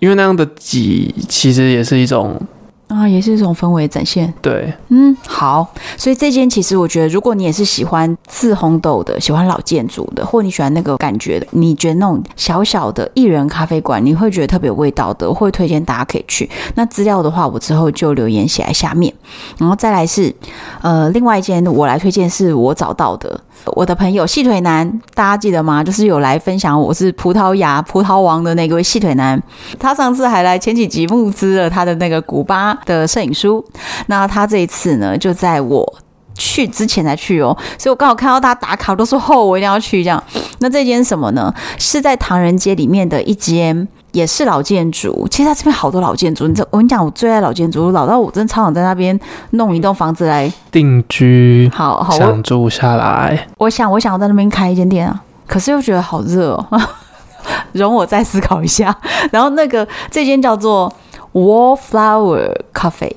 Speaker 3: 因为那样的挤其实也是一种。
Speaker 2: 啊，也是一种氛围展现。
Speaker 3: 对，
Speaker 2: 嗯，好。所以这间其实我觉得，如果你也是喜欢自红豆的，喜欢老建筑的，或你喜欢那个感觉的，你觉得那种小小的艺人咖啡馆，你会觉得特别有味道的，我会推荐大家可以去。那资料的话，我之后就留言写在下面。然后再来是，呃，另外一间我来推荐是我找到的，我的朋友细腿男，大家记得吗？就是有来分享我是葡萄牙葡萄王的那个细腿男，他上次还来前几集募资了他的那个古巴的摄影书，那他这一次呢，就在我去之前才去哦，所以我刚好看到他打卡，都说后我一定要去这样。那这间什么呢？是在唐人街里面的一间，也是老建筑。其实他这边好多老建筑，你知道，我跟你讲，我最爱老建筑，老到我真的超想在那边弄一栋房子来
Speaker 3: 定居，
Speaker 2: 好好
Speaker 3: 想住下来。
Speaker 2: 我想，我想要在那边开一间店啊，可是又觉得好热哦，容我再思考一下。然后那个这间叫做。Wallflower Cafe，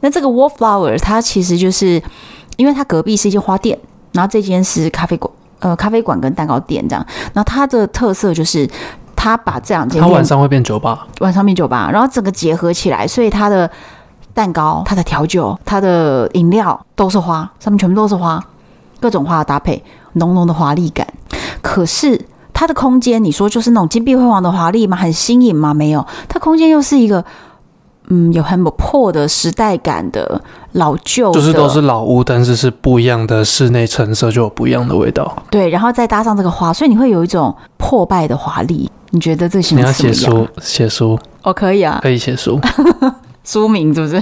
Speaker 2: 那这个 Wallflower 它其实就是，因为它隔壁是一间花店，然后这间是咖啡馆，呃，咖啡馆跟蛋糕店这样。然后它的特色就是，它把这两间，它
Speaker 3: 晚上会变酒吧，
Speaker 2: 晚上变酒吧，然后整个结合起来，所以它的蛋糕、它的调酒、它的饮料都是花，上面全部都是花，各种花的搭配，浓浓的华丽感。可是它的空间，你说就是那种金碧辉煌的华丽吗？很新颖吗？没有，它空间又是一个。嗯，有很破的时代感的老旧，
Speaker 3: 就是都是老屋，但是是不一样的室内成色，就有不一样的味道。
Speaker 2: 对，然后再搭上这个花，所以你会有一种破败的华丽。你觉得这形容词怎么样？
Speaker 3: 你要写书，写书
Speaker 2: 哦，可以啊，
Speaker 3: 可以写书，
Speaker 2: 书名是不是？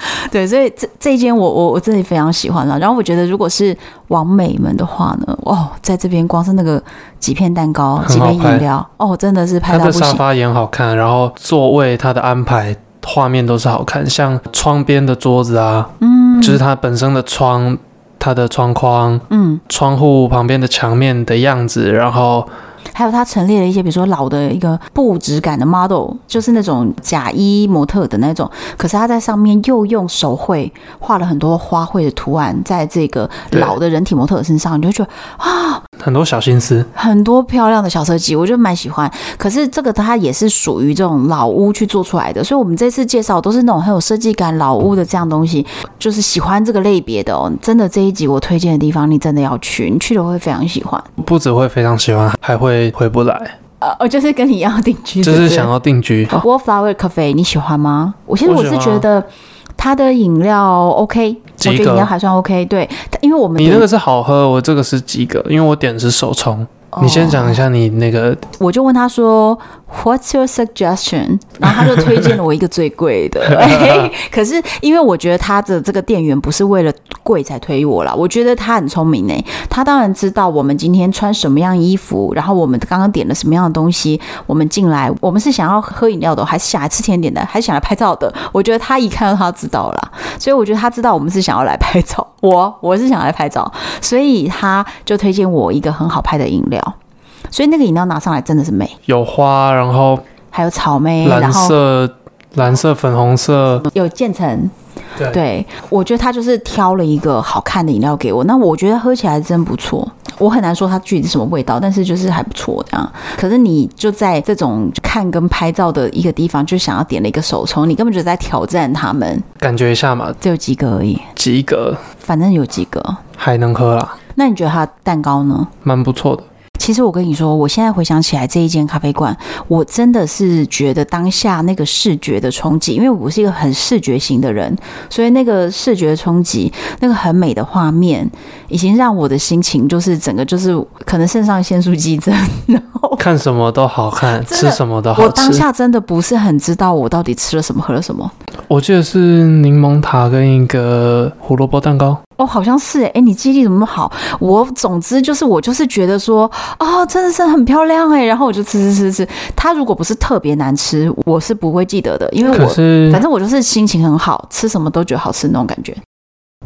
Speaker 2: 对，所以这这一间我我我真的非常喜欢了。然后我觉得，如果是往美们的话呢，哦，在这边光是那个几片蛋糕、几杯饮料，哦，真的是拍到不行。
Speaker 3: 它的沙发也很好看，然后座位它的安排。画面都是好看，像窗边的桌子啊，嗯，就是它本身的窗，它的窗框，嗯，窗户旁边的墙面的样子，然后。
Speaker 2: 还有它陈列了一些，比如说老的一个布质感的 model，就是那种假衣模特的那种。可是它在上面又用手绘画了很多花卉的图案，在这个老的人体模特身上，你就觉得啊，
Speaker 3: 很多小心思，
Speaker 2: 很多漂亮的小设计，我就蛮喜欢。可是这个它也是属于这种老屋去做出来的，所以我们这次介绍都是那种很有设计感老屋的这样东西，就是喜欢这个类别的哦。真的这一集我推荐的地方，你真的要去，你去了会非常喜欢。
Speaker 3: 不只会非常喜欢，还会。回不来，
Speaker 2: 呃，我就是跟你一样定居，
Speaker 3: 就是想要定居。
Speaker 2: Wallflower Cafe，你喜欢吗？我其实我是觉得它的饮料 OK，我觉得饮料还算 OK。对，因为我们
Speaker 3: 你那个是好喝，我这个是及格，因为我点的是手冲。你先讲一下你那个，
Speaker 2: 我就问他说。What's your suggestion？然后他就推荐了我一个最贵的。可是因为我觉得他的这个店员不是为了贵才推我啦，我觉得他很聪明呢。他当然知道我们今天穿什么样衣服，然后我们刚刚点了什么样的东西，我们进来，我们是想要喝饮料的，还是想来吃甜点的，还是想来拍照的？我觉得他一看到他知道了，所以我觉得他知道我们是想要来拍照。我我是想来拍照，所以他就推荐我一个很好拍的饮料。所以那个饮料拿上来真的是美，
Speaker 3: 有花，然后
Speaker 2: 还有草莓，
Speaker 3: 蓝色、蓝色、粉红色，
Speaker 2: 有渐层。对，对，我觉得他就是挑了一个好看的饮料给我，那我觉得喝起来真不错。我很难说它具体是什么味道，但是就是还不错这样。可是你就在这种看跟拍照的一个地方，就想要点了一个手冲，你根本就在挑战他们。
Speaker 3: 感觉一下嘛，
Speaker 2: 只有几个而已，
Speaker 3: 几个，
Speaker 2: 反正有几个
Speaker 3: 还能喝啦。
Speaker 2: 那你觉得它蛋糕呢？
Speaker 3: 蛮不错的。
Speaker 2: 其实我跟你说，我现在回想起来这一间咖啡馆，我真的是觉得当下那个视觉的冲击，因为我是一个很视觉型的人，所以那个视觉冲击，那个很美的画面，已经让我的心情就是整个就是可能肾上腺素激增，然后
Speaker 3: 看什么都好看，吃什么都好吃。
Speaker 2: 我当下真的不是很知道我到底吃了什么，喝了什么。
Speaker 3: 我记得是柠檬塔跟一个胡萝卜蛋糕。
Speaker 2: 哦，好像是哎，你记忆力怎么那么好？我总之就是我就是觉得说，哦，真的是很漂亮哎，然后我就吃吃吃吃。它如果不是特别难吃，我是不会记得的，因为我反正我就是心情很好，吃什么都觉得好吃那种感觉。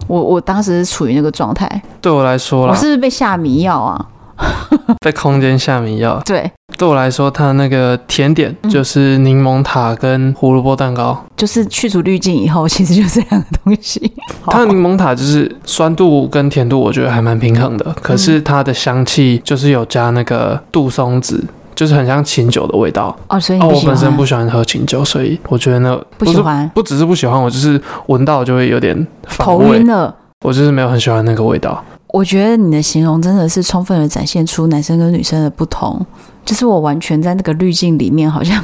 Speaker 2: 我我当时是处于那个状态。
Speaker 3: 对我来说啦，
Speaker 2: 我是不是被下迷药啊？
Speaker 3: 被空间下迷药。
Speaker 2: 对，
Speaker 3: 对我来说，它那个甜点就是柠檬塔跟胡萝卜蛋糕，
Speaker 2: 嗯，就是去除滤镜以后，其实就是这样的东西。
Speaker 3: 它的柠檬塔就是酸度跟甜度，我觉得还蛮平衡的。可是它的香气就是有加那个杜松子，就是很像琴酒的味道。
Speaker 2: 哦，所以
Speaker 3: 哦，我本身不喜欢喝琴酒，所以我觉得呢不，
Speaker 2: 不喜欢，
Speaker 3: 不只是不喜欢，我就是闻到就会有点头晕了。我就是没有很喜欢那个味道。
Speaker 2: 我觉得你的形容真的是充分的展现出男生跟女生的不同，就是我完全在那个滤镜里面，好像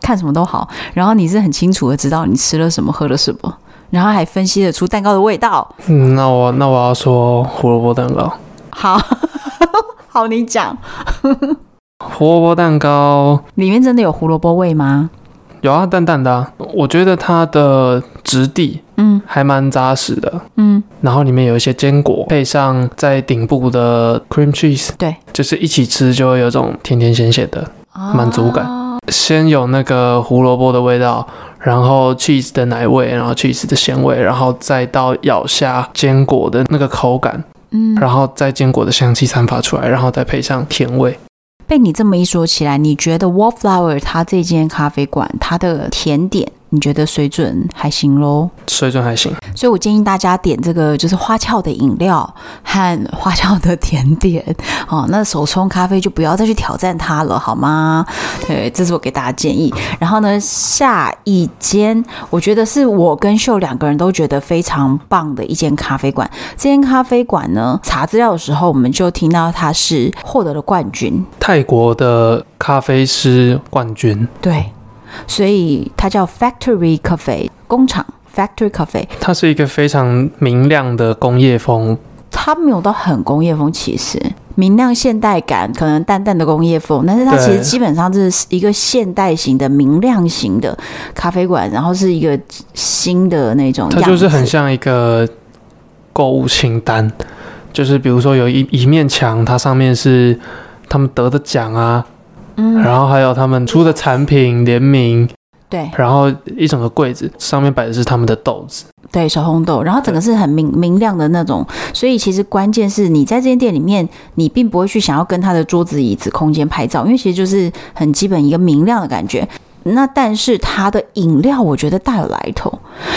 Speaker 2: 看什么都好，然后你是很清楚的知道你吃了什么，喝了什么，然后还分析得出蛋糕的味道。
Speaker 3: 嗯，那我那我要说胡萝卜蛋糕。
Speaker 2: 好，好，你讲。
Speaker 3: 胡萝卜蛋糕
Speaker 2: 里面真的有胡萝卜味吗？
Speaker 3: 有啊，淡淡的啊。我觉得它的质地，嗯，还蛮扎实的，嗯。然后里面有一些坚果，配上在顶部的 cream cheese，
Speaker 2: 对，
Speaker 3: 就是一起吃就会有种甜甜咸咸的满足感。哦。先有那个胡萝卜的味道，然后 cheese 的奶味，然后 cheese 的咸味，然后再到咬下坚果的那个口感，嗯，然后再坚果的香气散发出来，然后再配上甜味。
Speaker 2: 被你这么一说起来，你觉得 Wallflower 它这间咖啡馆它的甜点你觉得水准还行喽？
Speaker 3: 水准还行，
Speaker 2: 所以我建议大家点这个就是花俏的饮料和花俏的甜点 哦。那手冲咖啡就不要再去挑战它了，好吗？对，这是我给大家建议。然后呢，下一间我觉得是我跟秀两个人都觉得非常棒的一间咖啡馆。这间咖啡馆呢，查资料的时候我们就听到它是获得了冠军，
Speaker 3: 泰国的咖啡师冠军。
Speaker 2: 对。所以它叫 Factory Cafe 工厂 Factory Cafe，
Speaker 3: 它是一个非常明亮的工业风。
Speaker 2: 它没有到很工业风，其实明亮现代感，可能淡淡的工业风，但是它其实基本上是一个现代型的明亮型的咖啡馆，然后是一个新的那种。
Speaker 3: 它就是很像一个购物清单，就是比如说有一一面墙，它上面是他们得的奖啊。嗯，然后还有他们出的产品联名，
Speaker 2: 对，
Speaker 3: 然后一整个柜子上面摆的是他们的豆子，
Speaker 2: 对，小红豆，然后整个是很明明亮的那种，所以其实关键是你在这间店里面，你并不会去想要跟他的桌子、椅子、空间拍照，因为其实就是很基本一个明亮的感觉。那但是它的饮料，我觉得大有来头。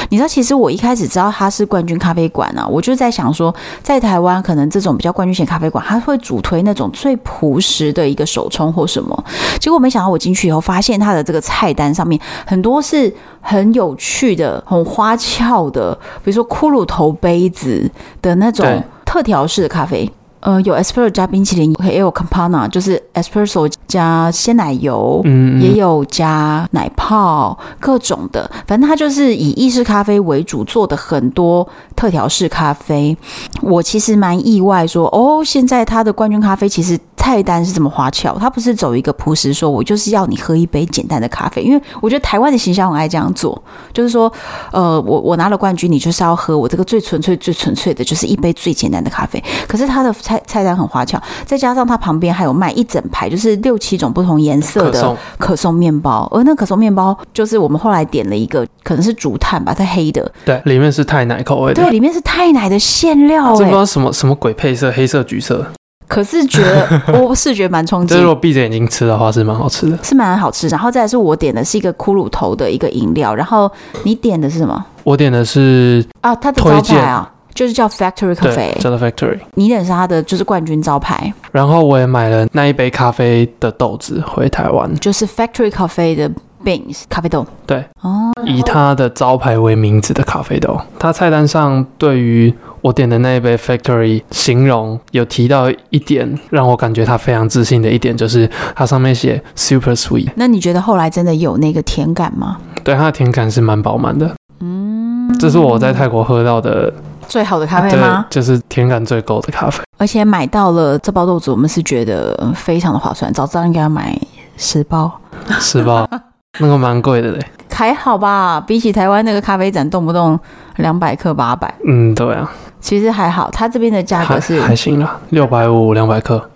Speaker 2: 你知道，其实我一开始知道它是冠军咖啡馆啊，我就在想说，在台湾可能这种比较冠军型咖啡馆，它会主推那种最朴实的一个手冲或什么。结果没想到我进去以后，发现它的这个菜单上面很多是很有趣的、很花俏的，比如说骷髅头杯子的那种特调式的咖啡。呃，有 espresso 加冰淇淋，也有 campana，就是 espresso 加鲜奶油，嗯，嗯，也有加奶泡，各种的，反正它就是以意式咖啡为主做的很多特调式咖啡。我其实蛮意外说，说哦，现在它的冠军咖啡其实。菜单是这么花俏，它不是走一个朴实，说我就是要你喝一杯简单的咖啡，因为我觉得台湾的形象很爱这样做，就是说，呃，我我拿了冠军，你就是要喝我这个最纯粹、最纯粹的，就是一杯最简单的咖啡。可是它的菜菜单很花俏，再加上它旁边还有卖一整排，就是六七种不同颜色的可颂。面包，而那可颂面包就是我们后来点了一个，可能是竹炭吧，它黑的，
Speaker 3: 对，里面是太奶口味的，
Speaker 2: 对，里面是太奶的馅料，欸，
Speaker 3: 这不知道什么什么鬼配色，黑色、橘色。
Speaker 2: 可是觉得 我视觉蛮冲击，
Speaker 3: 就是如果闭着眼睛吃的话是蛮好吃的，
Speaker 2: 是蛮好吃。然后再来是我点的是一个骷髅头的一个饮料，然后你点的是什么？
Speaker 3: 我点的是
Speaker 2: 啊，它的招牌啊，就是叫 Factory Cafe，
Speaker 3: 叫做 Factory。
Speaker 2: 你点是它的就是冠军招牌。
Speaker 3: 然后我也买了那一杯咖啡的豆子回台湾，
Speaker 2: 就是 Factory Cafe 的 beans 咖啡豆。
Speaker 3: 对，哦，以它的招牌为名字的咖啡豆。它菜单上对于我点的那一杯 Factory 形容有提到一点，让我感觉它非常自信的一点，就是它上面写 Super Sweet。
Speaker 2: 那你觉得后来真的有那个甜感吗？
Speaker 3: 对，它的甜感是蛮饱满的。嗯，这是我在泰国喝到的
Speaker 2: 最好的咖啡吗？
Speaker 3: 就是甜感最够的咖啡。
Speaker 2: 而且买到了这包豆子，我们是觉得非常的划算。早知道应该要买十包，
Speaker 3: 十包，那个蛮贵的嘞。
Speaker 2: 还好吧，比起台湾那个咖啡展，动不动两百克八百。
Speaker 3: 嗯，对啊。
Speaker 2: 其实还好，它这边的价格是
Speaker 3: 还，还行啦，六百五两百克。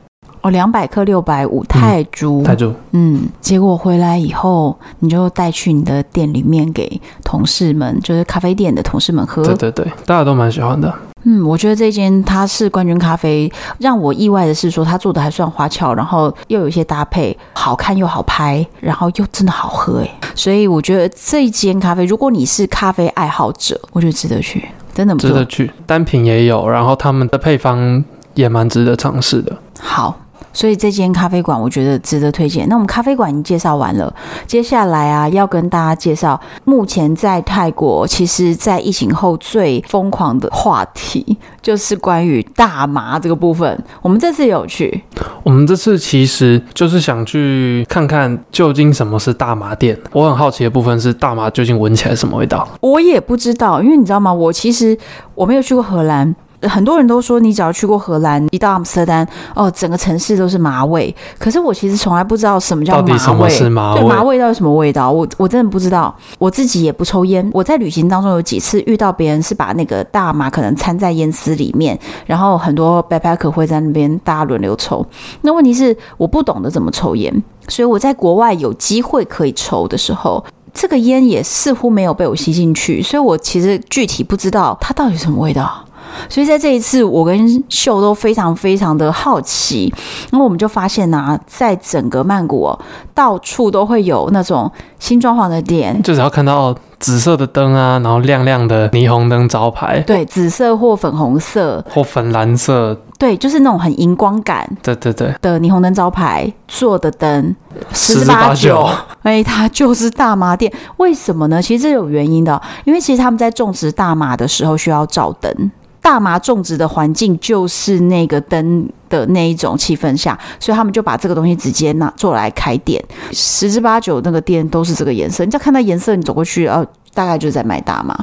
Speaker 2: 哦，两百克六百五泰铢，
Speaker 3: 泰铢。
Speaker 2: 嗯，结果回来以后，你就带去你的店里面给同事们，就是咖啡店的同事们喝。
Speaker 3: 对对对，大家都蛮喜欢的。
Speaker 2: 嗯，我觉得这间它是冠军咖啡，让我意外的是说它做的还算花俏，然后又有一些搭配，好看又好拍，然后又真的好喝哎，所以我觉得这一间咖啡，如果你是咖啡爱好者，我觉得值得去。真的不错，
Speaker 3: 值得去，单品也有，然后他们的配方也蛮值得尝试的。
Speaker 2: 好。所以这间咖啡馆我觉得值得推荐。那我们咖啡馆已经介绍完了，接下来啊要跟大家介绍目前在泰国，其实在疫情后最疯狂的话题，就是关于大麻这个部分。我们这次有去，
Speaker 3: 我们这次其实就是想去看看究竟什么是大麻店。我很好奇的部分是大麻究竟闻起来什么味道？
Speaker 2: 我也不知道，因为你知道吗？我其实我没有去过荷兰。很多人都说，你只要去过荷兰，一到阿姆斯特丹，哦，整个城市都是麻味。可是我其实从来不知道什么叫麻味。
Speaker 3: 到底什么是麻味？
Speaker 2: 对，麻味到底什么味道？我我真的不知道。我自己也不抽烟。我在旅行当中有几次遇到别人是把那个大麻可能掺在烟丝里面，然后很多 backpacker 会在那边大家轮流抽。那问题是我不懂得怎么抽烟，所以我在国外有机会可以抽的时候，这个烟也似乎没有被我吸进去，所以我其实具体不知道它到底什么味道。所以在这一次，我跟秀都非常非常的好奇，那我们就发现啊，在整个曼谷哦，到处都会有那种新装潢的店，
Speaker 3: 就只要看到紫色的灯啊，然后亮亮的霓虹灯招牌，
Speaker 2: 对，紫色或粉红色。
Speaker 3: 或粉蓝色，
Speaker 2: 对，就是那种很荧光感，
Speaker 3: 对对对。
Speaker 2: 的霓虹灯招牌做的灯，十之八九，哎，它就是大麻店，为什么呢？其实这有原因的，因为其实他们在种植大麻的时候需要照灯。大麻种植的环境就是那个灯的那一种气氛下，所以他们就把这个东西直接拿做来开店，十之八九那个店都是这个颜色。你只要看到颜色，你走过去，哦，大概就是在卖大麻。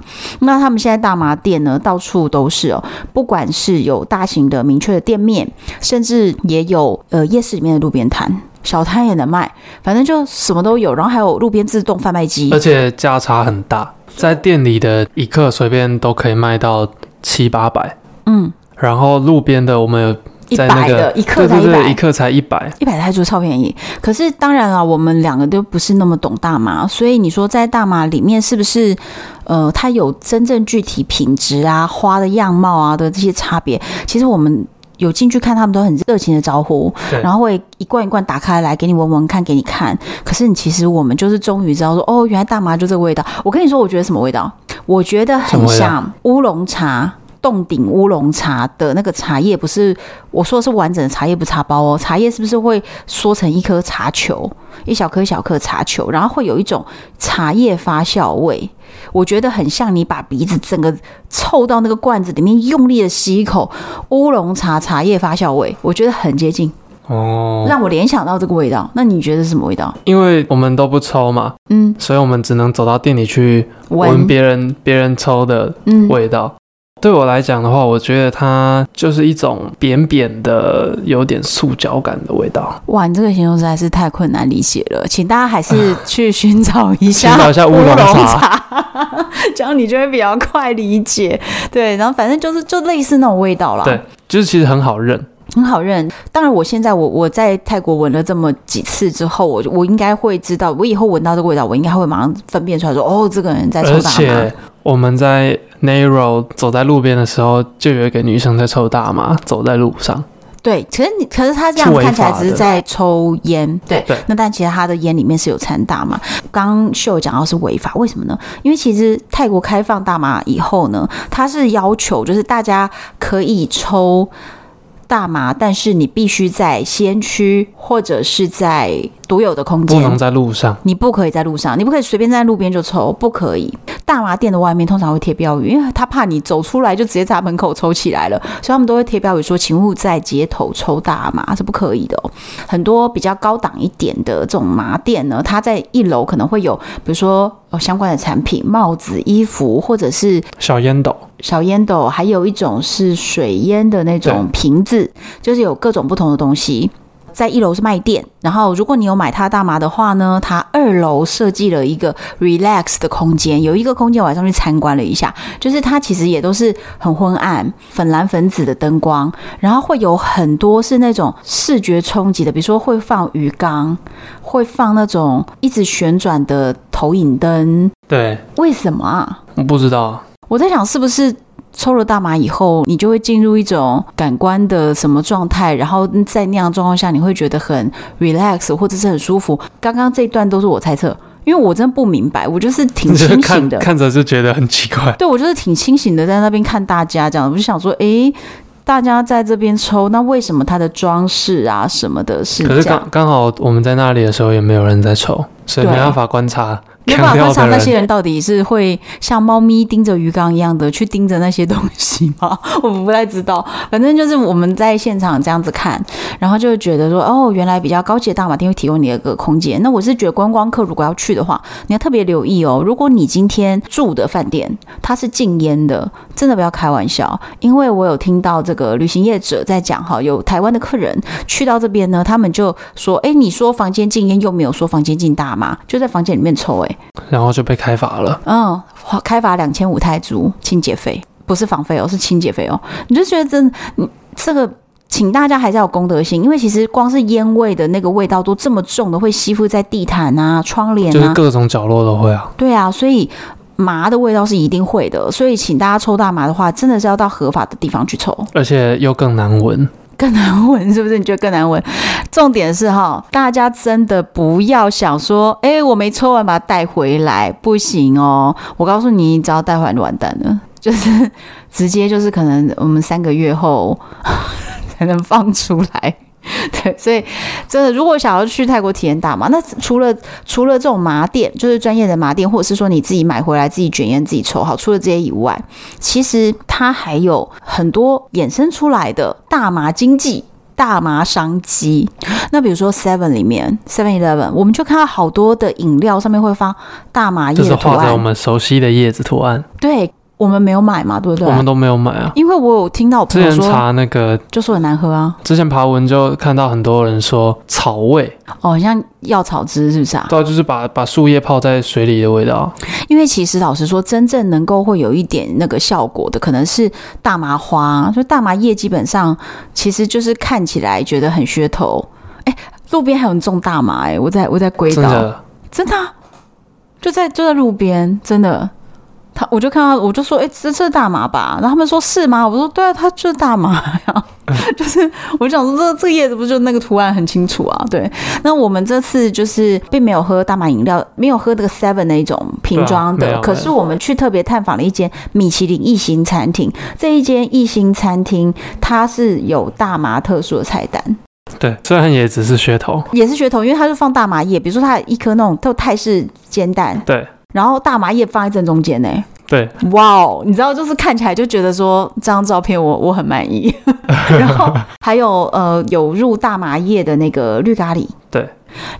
Speaker 2: 那他们现在大麻店呢，到处都是哦，不管是有大型的明确的店面，甚至也有呃夜市里面的路边摊，小摊也能卖，反正就什么都有。然后还有路边自动贩卖机，
Speaker 3: 而且价差很大，在店里的一克随便都可以卖到。七八百，
Speaker 2: 嗯，
Speaker 3: 然后路边的我们有在那个
Speaker 2: 一克才一百，
Speaker 3: 一克才一百，
Speaker 2: 一百泰铢超便宜。可是当然了，我们两个都不是那么懂大麻，所以你说在大麻里面是不是呃，它有真正具体品质啊、花的样貌啊的这些差别？其实我们有进去看，他们都很热情的招呼，然后会一罐一罐打开来给你闻闻看，给你看。可是你其实我们就是终于知道说，哦，原来大麻就这个味道。我跟你说，我觉得什么味道？我觉得很像乌龙茶，冻顶乌龙茶的那个茶叶，不是我说的是完整的茶叶，不茶包哦。茶叶是不是会缩成一颗茶球，一小颗一小颗茶球，然后会有一种茶叶发酵味？我觉得很像你把鼻子整个凑到那个罐子里面，用力的吸一口乌龙茶茶叶发酵味，我觉得很接近哦，让我联想到这个味道。那你觉得是什么味道？
Speaker 3: 因为我们都不抽嘛，嗯，所以我们只能走到店里去。闻别人别人抽的味道，嗯、对我来讲的话，我觉得它就是一种扁扁的、有点塑胶感的味道。
Speaker 2: 哇，你这个形容实在是太困难理解了，请大家还是去寻找一下，
Speaker 3: 寻找一下乌龙茶，
Speaker 2: 这样你就会比较快理解。对，然后反正就是就类似那种味道啦。
Speaker 3: 对，就是其实很好认。
Speaker 2: 很好认，当然，我现在我我在泰国闻了这么几次之后，我我应该会知道，我以后闻到这个味道，我应该会马上分辨出来说，哦，这个人在抽大麻。
Speaker 3: 而且我们在 Narrow 走在路边的时候，就有一个女生在抽大麻，走在路上。
Speaker 2: 对，可是你可是他这样看起来只是在抽烟，对对。那但其实他的烟里面是有掺大麻。刚刚秀讲到是违法，为什么呢？因为其实泰国开放大麻以后呢，它是要求就是大家可以抽。大麻，但是你必须在吸烟区或者是在独有的空间，
Speaker 3: 不能在路上。
Speaker 2: 你不可以在路上，你不可以随便在路边就抽，不可以。大麻店的外面通常会贴标语，因为他怕你走出来就直接在门口抽起来了，所以他们都会贴标语说：“请勿在街头抽大麻，是不可以的哦。”很多比较高档一点的这种麻店呢，它在一楼可能会有，比如说哦相关的产品、帽子、衣服，或者是
Speaker 3: 小烟斗。
Speaker 2: 小烟斗，还有一种是水烟的那种瓶子，就是有各种不同的东西。在一楼是卖店，然后如果你有买他大麻的话呢，他二楼设计了一个 relax 的空间，有一个空间我还上去参观了一下，就是它其实也都是很昏暗，粉蓝粉紫的灯光，然后会有很多是那种视觉冲击的，比如说会放鱼缸，会放那种一直旋转的投影灯。
Speaker 3: 对，
Speaker 2: 为什么啊？
Speaker 3: 我不知道。
Speaker 2: 我在想，是不是抽了大麻以后，你就会进入一种感官的什么状态，然后在那样状况下，你会觉得很 relax 或者是很舒服。刚刚这一段都是我猜测，因为我真的不明白，我就是挺清醒的，
Speaker 3: 看着就觉得很奇怪。
Speaker 2: 对，我就是挺清醒的，在那边看大家这样，我就想说，诶，大家在这边抽，那为什么它的装饰啊什么的是？
Speaker 3: 可是刚刚好我们在那里的时候也没有人在抽，所以没办法观察。
Speaker 2: 没办法观察那些人到底是会像猫咪盯着鱼缸一样的去盯着那些东西吗？我不太知道。反正就是我们在现场这样子看，然后就觉得说，哦，原来比较高级的大马店会提供你一个空间。那我是觉得观光客如果要去的话，你要特别留意哦。如果你今天住的饭店它是禁烟的，真的不要开玩笑。因为我有听到这个旅行业者在讲哈，有台湾的客人去到这边呢，他们就说，哎，你说房间禁烟，又没有说房间禁大麻，就在房间里面抽，哎。
Speaker 3: 然后就被开罚了。
Speaker 2: 嗯，开罚两千五泰铢清洁费，不是房费哦，是清洁费哦。你就觉得真的，你这个，请大家还是要有公德心，因为其实光是烟味的那个味道都这么重的，会吸附在地毯啊、窗帘啊，
Speaker 3: 就是各种角落都会啊。
Speaker 2: 对啊，所以麻的味道是一定会的，所以请大家抽大麻的话，真的是要到合法的地方去抽，
Speaker 3: 而且又更难闻，
Speaker 2: 更难闻 是不是？你觉得更难闻？重点是哈，大家真的不要想说，哎、我没抽完把它带回来，不行哦。我告诉你，你只要带回来就完蛋了，就是 直接就是可能我们三个月后 才能放出来。对，所以真的，如果想要去泰国体验大麻，那除了除了这种麻店，就是专业的麻店，或者是说你自己买回来自己卷烟自己抽好，除了这些以外，其实它还有很多衍生出来的大麻经济、大麻商机。那比如说 Seven 里面，Seven Eleven，我们就看到好多的饮料上面会放大麻叶的图案，
Speaker 3: 就是画着我们熟悉的叶子图案。
Speaker 2: 对。我们没有买嘛，对不对？
Speaker 3: 我们都没有买啊，
Speaker 2: 因为我有听到我朋友说，
Speaker 3: 之前查那个
Speaker 2: 就说很难喝啊。
Speaker 3: 之前爬文就看到很多人说草味，
Speaker 2: 哦，像药草汁是不是啊？
Speaker 3: 对，就是把把树叶泡在水里的味道。
Speaker 2: 因为其实老实说，真正能够会有一点那个效果的，可能是大麻花。就大麻叶基本上其实就是看起来觉得很噱头。哎，路边还有人种大麻哎，我在我在归岛，真的，真的啊，就在就在路边，真的。他我就看到，我就说，哎、欸，这这是大麻吧？然后他们说是吗？我说对啊，它就是大麻呀。就是我就想说，这这个叶子不就那个图案很清楚啊？对。那我们这次就是并没有喝大麻饮料，没有喝那个 Seven 那一种瓶装的。可是我们去特别探访了一间米其林一星餐厅，这一间一星餐厅它是有大麻特殊的菜单。
Speaker 3: 对，虽然也只是噱头，
Speaker 2: 也是噱头，因为它是放大麻叶，比如说它一颗那种都泰式煎蛋。
Speaker 3: 对。
Speaker 2: 然后大麻叶放在正中间呢，
Speaker 3: 对，
Speaker 2: 哇哦，你知道，就是看起来就觉得说这张照片我我很满意。然后还有呃有入大麻叶的那个绿咖喱，
Speaker 3: 对，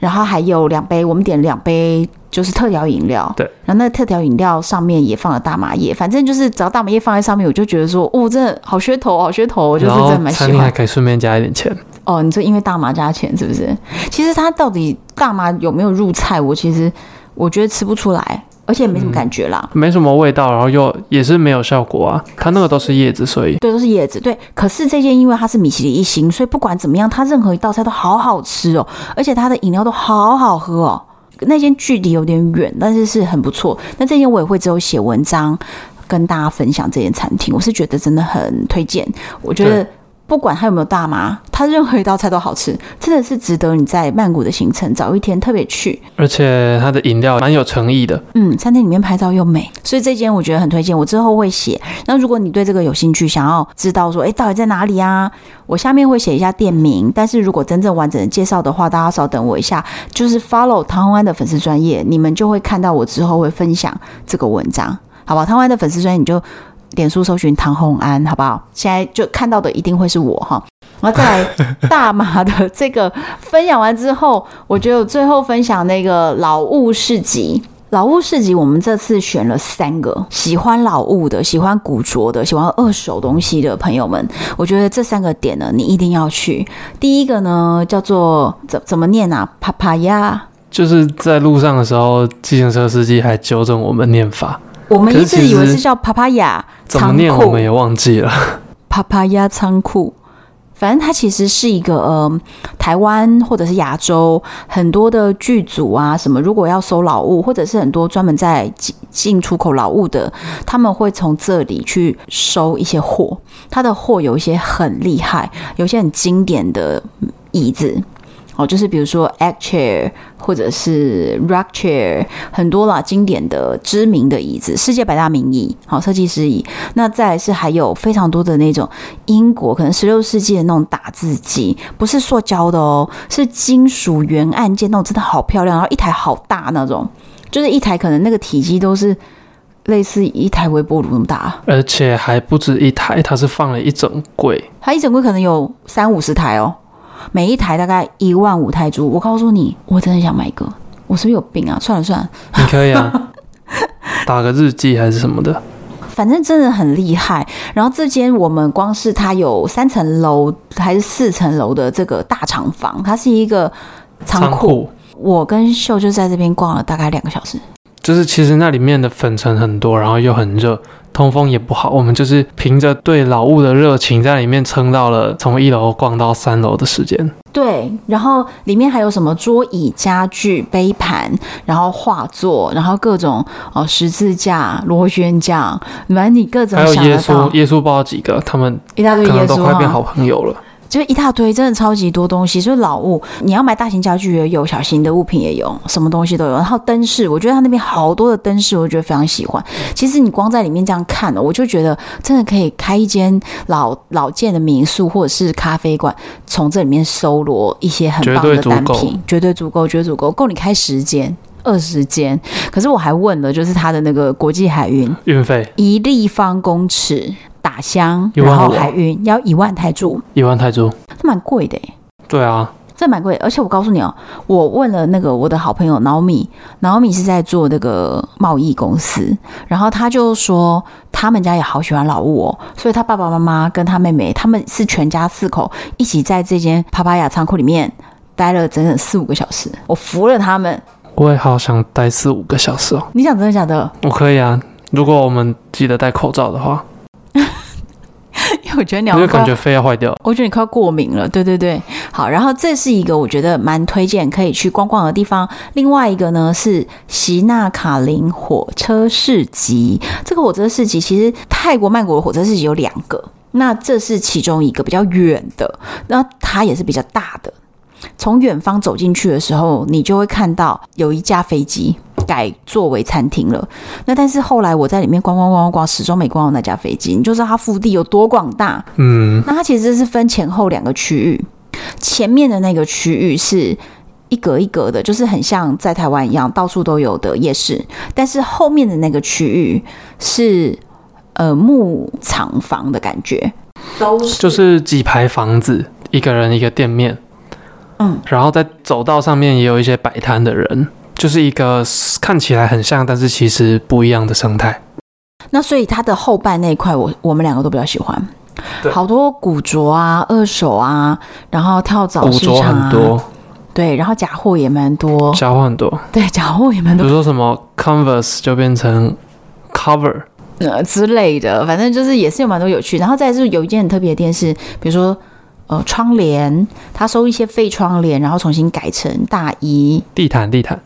Speaker 2: 然后还有两杯，我们点两杯就是特调饮料，
Speaker 3: 对，
Speaker 2: 然后那特调饮料上面也放了大麻叶，反正就是只要大麻叶放在上面，我就觉得说哦，真的好噱头，好噱头，我就是真的蛮喜欢。餐厅
Speaker 3: 还可以顺便加一点钱
Speaker 2: 哦，你说因为大麻加钱是不是？其实它到底大麻有没有入菜，我其实。我觉得吃不出来，而且也没什么感觉啦，
Speaker 3: 嗯、没什么味道，然后又也是没有效果啊。它那个都是叶子，所以
Speaker 2: 对，都是叶子。对，可是这间因为它是米其林一星，所以不管怎么样，它任何一道菜都好好吃哦，而且它的饮料都好好喝哦。那间距离有点远，但是是很不错。那这间我也会只有写文章跟大家分享这间餐厅，我是觉得真的很推荐。我觉得。不管它有没有大麻，它任何一道菜都好吃，真的是值得你在曼谷的行程找一天特别去。
Speaker 3: 而且它的饮料蛮有诚意的，
Speaker 2: 嗯，餐厅里面拍照又美，所以这间我觉得很推荐。我之后会写。那如果你对这个有兴趣，想要知道说，哎，到底在哪里啊？我下面会写一下店名。但是如果真正完整的介绍的话，大家稍等我一下，就是 follow 唐红安的粉丝专业，你们就会看到我之后会分享这个文章，好吧？唐红安的粉丝专业你就。脸书搜寻唐红安，好不好？现在就看到的一定会是我哈。然后再来大麻的这个分享完之后，我觉得最后分享那个老物市集。老物市集，我们这次选了三个喜欢老物的、喜欢古着的、喜欢二手东西的朋友们。我觉得这三个点呢，你一定要去。第一个呢，叫做怎怎么念啊？Papaya。
Speaker 3: 就是在路上的时候，计程车司机还纠正我们念法。
Speaker 2: 我们一直以为是叫 Papaya 仓库，
Speaker 3: 怎么念我们也忘记了。
Speaker 2: Papaya 仓库，反正它其实是一个呃，台湾或者是亚洲很多的剧组啊，什么如果要收老物，或者是很多专门在进进出口老物的，他们会从这里去收一些货。它的货有一些很厉害，有些很经典的椅子。哦，就是比如说 egg chair 或者是 rock chair，很多啦，经典的知名的椅子，世界百大名椅，好，设计师椅。那再来是还有非常多的那种英国可能十六世纪的那种打字机，不是塑胶的哦，是金属圆按键，那种真的好漂亮，然后一台好大那种，就是一台可能那个体积都是类似一台微波炉那么大，
Speaker 3: 而且还不止一台，它是放了一整柜，
Speaker 2: 它一整柜可能有三五十台哦。每一台大概一万五泰铢，我告诉你，我真的想买一个，我是不是有病啊？算了算了，
Speaker 3: 你可以啊，打个日记还是什么的，
Speaker 2: 反正真的很厉害。然后这间我们光是它有三层楼还是四层楼的这个大厂房，它是一个仓库。仓库。我跟秀就在这边逛了大概两个小时，
Speaker 3: 就是其实那里面的粉尘很多，然后又很热，通风也不好。我们就是凭着对老物的热情，在里面撑到了从一楼逛到三楼的时间。
Speaker 2: 对，然后里面还有什么桌椅、家具、杯盘，然后画作，然后各种哦十字架、螺旋桨，反正你各种
Speaker 3: 还有耶稣，耶稣不知道几个，他们
Speaker 2: 一大堆耶稣，
Speaker 3: 都快变好朋友了。
Speaker 2: 就一大堆，真的超级多东西。就是老物，你要买大型家具也有，小型的物品也有，什么东西都有。然后灯饰，我觉得他那边好多的灯饰，我觉得非常喜欢。其实你光在里面这样看了，我就觉得真的可以开一间老老建的民宿或者是咖啡馆，从这里面搜罗一些很棒的单品，绝对足够，绝对足够，够你开十间、二十间。可是我还问了，就是他的那个国际海运
Speaker 3: 运费，
Speaker 2: 一立方公尺。打箱，然后海运要一万泰铢，
Speaker 3: 一万泰铢，
Speaker 2: 这蛮贵的。
Speaker 3: 对啊，
Speaker 2: 这蛮贵。而且我告诉你哦，我问了那个我的好朋友 Naomi，Naomi 是在做那个贸易公司，然后他就说他们家也好喜欢老物哦，所以他爸爸妈妈跟他妹妹，他们是全家四口一起在这间帕帕亚仓库里面待了整整四五个小时，我服了他们。
Speaker 3: 我也好想待四五个小时哦。
Speaker 2: 你想真的假的？
Speaker 3: 我可以啊，如果我们记得戴口罩的话。
Speaker 2: 因为我觉得鸟，
Speaker 3: 我就感觉肺要坏掉。
Speaker 2: 我觉得你快要过敏了。对对对，好。然后这是一个我觉得蛮推荐可以去逛逛的地方。另外一个呢是席纳卡林火车市集。这个火车市集其实泰国曼谷的火车市集有两个，那这是其中一个比较远的，那它也是比较大的。从远方走进去的时候，你就会看到有一架飞机改作为餐厅了。那但是后来我在里面逛逛逛逛逛，始终没逛到那架飞机。你就知道它腹地有多广大。
Speaker 3: 嗯，
Speaker 2: 那它其实是分前后两个区域，前面的那个区域是一格一格的，就是很像在台湾一样到处都有的夜市。但是后面的那个区域是呃木厂房的感觉，都是
Speaker 3: 就是几排房子，一个人一个店面。
Speaker 2: 嗯，
Speaker 3: 然后在走道上面也有一些摆摊的人，就是一个看起来很像，但是其实不一样的生态。
Speaker 2: 那所以它的后半那一块，我我们两个都比较喜欢。好多古着啊、二手啊，然后跳蚤市场啊，
Speaker 3: 古着很多。
Speaker 2: 对，然后假货也蛮多，
Speaker 3: 假货很多。
Speaker 2: 对，假货也蛮多。
Speaker 3: 比如说什么 Converse 就变成 Cover
Speaker 2: 呃之类的，反正就是也是有蛮多有趣。然后再是有一件很特别的店是，比如说。呃，窗帘，他收一些废窗帘，然后重新改成大衣、
Speaker 3: 地毯、地毯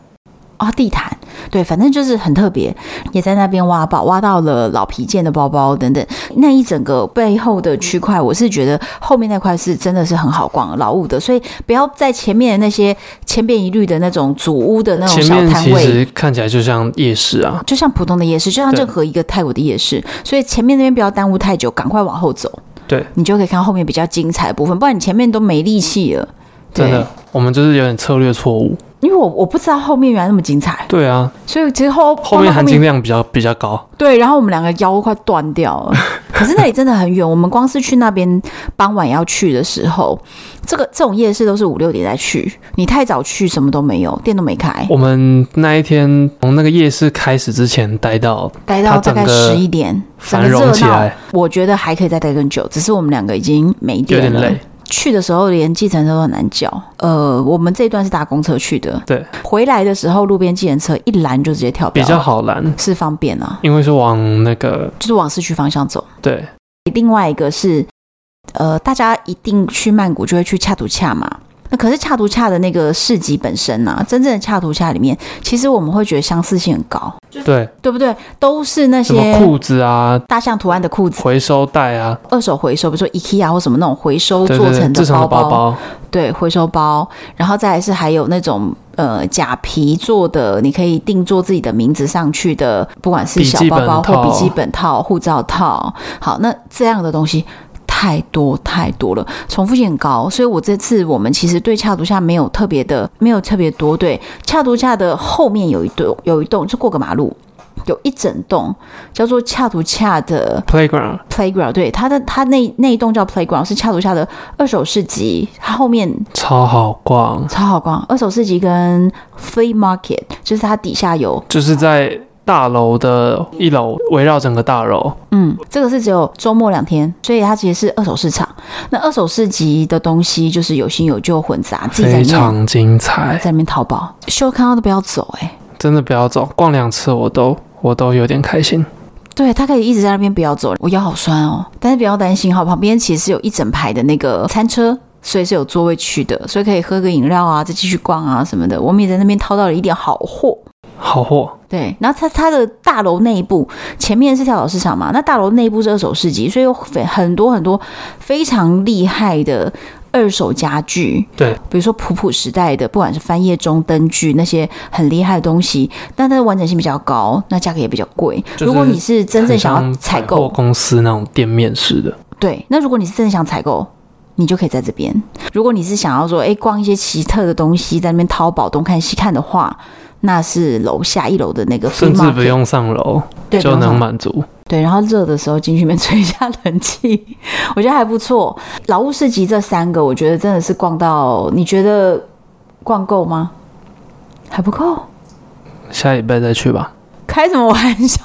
Speaker 2: 啊、哦，地毯，对，反正就是很特别，也在那边挖宝，挖到了老皮件的包包等等。那一整个背后的区块，我是觉得后面那块是真的是很好逛，老物的，所以不要在前面的那些千篇一律的那种祖屋的那种小摊位，
Speaker 3: 其实看起来就像夜市啊，
Speaker 2: 就像普通的夜市，就像任何一个泰国的夜市，所以前面那边不要耽误太久，赶快往后走。
Speaker 3: 对，
Speaker 2: 你就可以看到后面比较精彩的部分，不然你前面都没力气了。
Speaker 3: 真的，我们就是有点策略错误。
Speaker 2: 因为我我不知道后面原来那么精彩。
Speaker 3: 对啊，
Speaker 2: 所以其实后
Speaker 3: 后面含金量比较比较高。
Speaker 2: 对，然后我们两个腰快断掉了。可是那里真的很远，我们光是去那边傍晚要去的时候，这个这种夜市都是五六点再去，你太早去什么都没有，店都没开。
Speaker 3: 我们那一天从那个夜市开始之前待到
Speaker 2: 待到大概十一点，
Speaker 3: 繁荣起来，
Speaker 2: 我觉得还可以再待更久，只是我们两个已经没电了。
Speaker 3: 有点累。
Speaker 2: 去的时候连计程车都很难叫，呃，我们这一段是搭公车去的，
Speaker 3: 对。回
Speaker 2: 来的时候路边计程车一拦就直接跳表，
Speaker 3: 比较好拦，
Speaker 2: 是方便啊，
Speaker 3: 因为是往那个
Speaker 2: 就是往市区方向走。
Speaker 3: 对。
Speaker 2: 另外一个是，呃，大家一定去曼谷就会去恰图恰嘛。那可是恰图恰的那个市集本身呢、啊，真正的恰图恰里面，其实我们会觉得相似性很高，
Speaker 3: 对
Speaker 2: 对不对？都是那些
Speaker 3: 裤子啊，
Speaker 2: 大象图案的裤子，
Speaker 3: 回收袋啊，
Speaker 2: 二手回收，比如说 IKEA 或什么那种回收做成的包包，
Speaker 3: 包包
Speaker 2: 对，回收包，然后再来是还有那种呃假皮做的，你可以定做自己的名字上去的，不管是小包包或笔记本套、护照套，好，那这样的东西。太多太多了，重复性很高，所以我这次我们其实对恰图恰没有特别的，没有特别多。对，恰图恰的后面有一栋，有一栋就过个马路，有一整栋叫做恰图恰的
Speaker 3: playground。
Speaker 2: playground 对，它的它那那一栋叫 playground，是恰图恰的二手市集，它后面
Speaker 3: 超好逛，
Speaker 2: 超好逛。二手市集跟 flea market 就是它底下有，
Speaker 3: 就是在。大楼的一楼围绕整个大楼，
Speaker 2: 嗯，这个是只有周末两天，所以它其实是二手市场。那二手市集的东西就是有新有旧混杂，自己在
Speaker 3: 非常精彩，
Speaker 2: 在那边淘宝，秀看到都不要走，欸，哎，
Speaker 3: 真的不要走，逛两次我都我都有点开心。
Speaker 2: 对，他可以一直在那边不要走，我腰好酸哦。但是不要担心哈，旁边其实是有一整排的那个餐车，所以是有座位区的，所以可以喝个饮料啊，再继续逛啊什么的。我们也在那边淘到了一点好货，
Speaker 3: 好货。
Speaker 2: 对，然后它它的大楼内部前面是跳蚤市场嘛，那大楼内部是二手市集，所以有很多很多非常厉害的。二手家具，
Speaker 3: 对，
Speaker 2: 比如说普普时代的，不管是翻页中、灯具那些很厉害的东西，但它的完整性比较高，那价格也比较贵。如果你是真正想要采购
Speaker 3: 公司那种店面式的，
Speaker 2: 对，那如果你是真的想采购，你就可以在这边。如果你是想要说，哎，逛一些奇特的东西，在那边淘宝东看西看的话，那是楼下一楼的那个，
Speaker 3: 甚至不用上楼就能满足。
Speaker 2: 对，然后热的时候进去里面吹一下冷气，我觉得还不错。劳务市集这三个，我觉得真的是逛到，你觉得逛够吗？还不够，
Speaker 3: 下礼拜再去吧。
Speaker 2: 开什么玩笑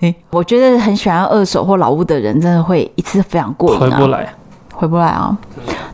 Speaker 2: 你？我觉得很喜欢二手或老屋的人，真的会一次非常过瘾，
Speaker 3: 回不来。
Speaker 2: 回不来啊！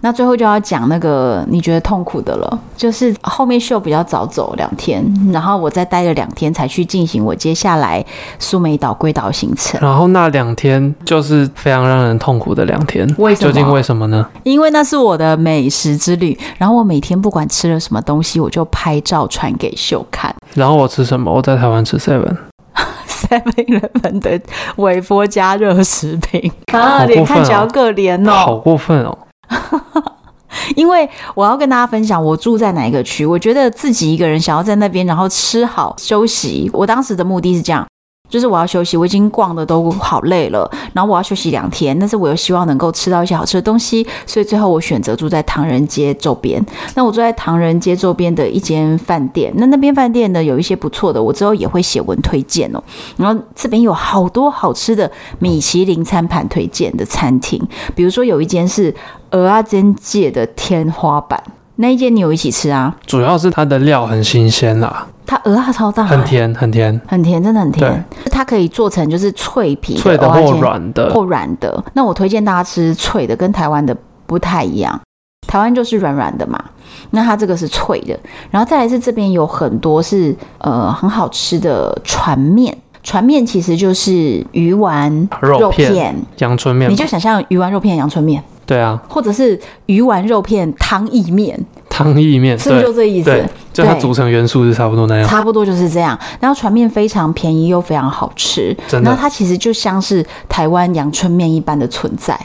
Speaker 2: 那最后就要讲那个你觉得痛苦的了，就是后面秀比较早走两天，然后我再待了两天才去进行我接下来苏梅岛归岛行程。
Speaker 3: 然后那两天就是非常让人痛苦的两天，
Speaker 2: 为什么？
Speaker 3: 究竟为什么呢？
Speaker 2: 因为那是我的美食之旅，然后我每天不管吃了什么东西，我就拍照传给秀看。
Speaker 3: 然后我吃什么？我在台湾吃 seven。
Speaker 2: Seven 的微波加热食品啊，你看起来好可怜哦，
Speaker 3: 好过分哦！
Speaker 2: 因为我要跟大家分享，我住在哪一个区，我觉得自己一个人想要在那边，然后吃好休息。我当时的目的是这样。就是我要休息，我已经逛的都好累了，然后我要休息两天，但是我又希望能够吃到一些好吃的东西，所以最后我选择住在唐人街周边。那我住在唐人街周边的一间饭店，那那边饭店呢有一些不错的，我之后也会写文推荐哦。然后这边有好多好吃的米其林餐盘推荐的餐厅，比如说有一间是鹅阿珍界的天花板，那一间你有一起吃啊？
Speaker 3: 主要是它的料很新鲜啦。
Speaker 2: 它鹅啊超大，
Speaker 3: 很甜，很甜，
Speaker 2: 很甜，真的很甜。它可以做成就是脆皮的、
Speaker 3: 脆的或软的，
Speaker 2: 或软的。那我推荐大家吃脆的，跟台湾的不太一样。台湾就是软软的嘛，那它这个是脆的。然后再来是这边有很多是呃很好吃的船面，船面其实就是鱼丸肉片、
Speaker 3: 阳春面，
Speaker 2: 你就想象鱼丸肉片、阳春面。
Speaker 3: 对啊，
Speaker 2: 或者是鱼丸肉片汤意面，
Speaker 3: 汤意面
Speaker 2: 是不是就这意思？
Speaker 3: 就它组成元素是差不多那样，
Speaker 2: 差不多就是这样。然后船面非常便宜又非常好吃，然后它其实就像是台湾阳春面一般的存在，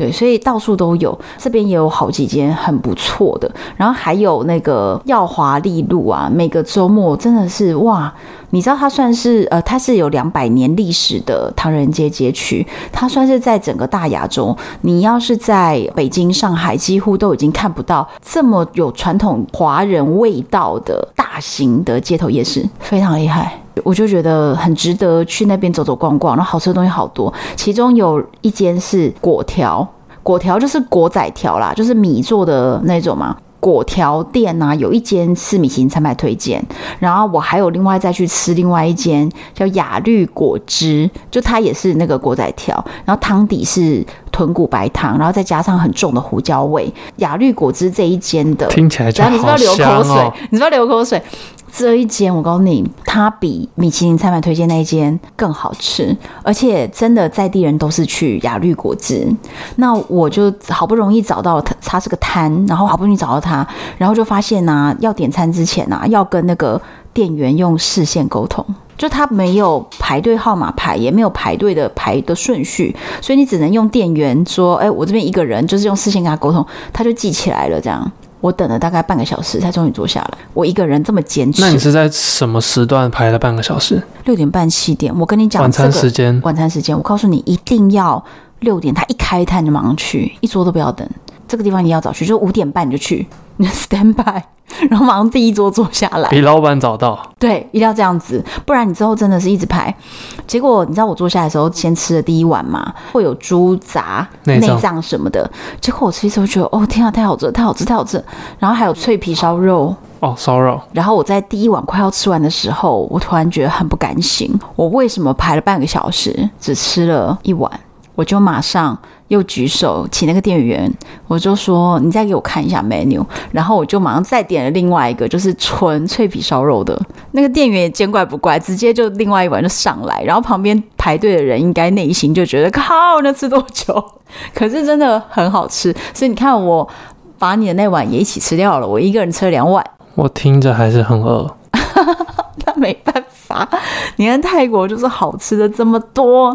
Speaker 2: 对，所以到处都有。这边也有好几间很不错的，然后还有那个耀华丽路啊，每个周末真的是哇。你知道它算是呃，它是有两百年历史的唐人街街区，它算是在整个大亚洲，你要是在北京、上海，几乎都已经看不到这么有传统华人味道的大型的街头夜市，非常厉害。我就觉得很值得去那边走走逛逛，然后好吃的东西好多，其中有一间是粿条，粿条就是粿仔条啦，就是米做的那种嘛。粿条店呐、有一间是米其林餐牌推荐，然后我还有另外再去吃另外一间叫雅绿果汁，就它也是那个粿仔条，然后汤底是豚骨白汤，然后再加上很重的胡椒味。雅绿果汁这一间的
Speaker 3: 听起来就好哦，
Speaker 2: 你是不是要流口水？你是不是要流口水？这一间我告诉你，它比米其林餐牌推荐那一间更好吃，而且真的在地人都是去雅绿果汁。那我就好不容易找到它，它是个摊，然后好不容易找到它，然后就发现呢、啊，要点餐之前呢、啊，要跟那个店员用视线沟通，就他没有排队号码牌，也没有排队的排的顺序，所以你只能用店员说，哎，我这边一个人，就是用视线跟他沟通，他就记起来了，这样。我等了大概半个小时才终于坐下来。我一个人这么坚持。
Speaker 3: 那你是在什么时段排了半个小时？
Speaker 2: 六点半七点。我跟你讲，
Speaker 3: 晚餐时间。
Speaker 2: 晚餐时间，我告诉你，一定要六点，他一开摊就马上去，一桌都不要等。这个地方你要早去，就五点半你就去，你 就 stand by。然后马上第一桌坐下来，
Speaker 3: 比老板早到。
Speaker 2: 对，一定要这样子，不然你之后真的是一直排。结果你知道我坐下来的时候，先吃了第一碗嘛，会有猪杂、内脏什么的。结果我吃一次，我觉得哦天啊，太好吃，了太好吃，太好吃。然后还有脆皮烧肉
Speaker 3: 哦，烧肉。
Speaker 2: 然后我在第一碗快要吃完的时候，我突然觉得很不甘心，我为什么排了半个小时只吃了一碗？我就马上又举手请那个店员，我就说：“你再给我看一下 menu。”然后我就马上再点了另外一个，就是纯脆皮烧肉的，那个店员也见怪不怪，直接就另外一碗就上来，然后旁边排队的人应该内心就觉得靠，那吃多久？可是真的很好吃，所以你看我把你的那碗也一起吃掉了，我一个人吃了两碗。
Speaker 3: 我听着还是很饿，
Speaker 2: 那没办法，你看泰国就是好吃的这么多，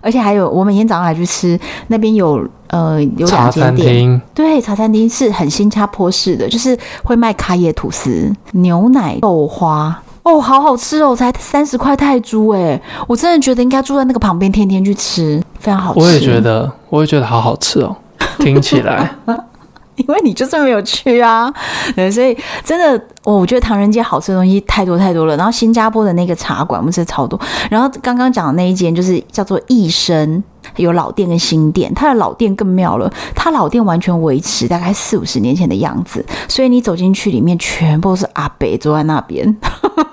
Speaker 2: 而且还有我每天早上还去吃那边有呃有两间店，对，茶餐厅是很新加坡式的，就是会卖咖椰吐司、牛奶豆花哦，好好吃哦，才三十块泰铢哎，我真的觉得应该住在那个旁边，天天去吃，非常好吃。
Speaker 3: 我也觉得，我也觉得好好吃哦，听起来。
Speaker 2: 因为你就是没有去啊，对，所以真的，我觉得唐人街好吃的东西太多太多了。然后新加坡的那个茶馆，我们吃超多。然后刚刚讲的那一间就是叫做益生，有老店跟新店。它的老店更妙了，它老店完全维持大概四五十年前的样子，所以你走进去里面全部是阿伯坐在那边，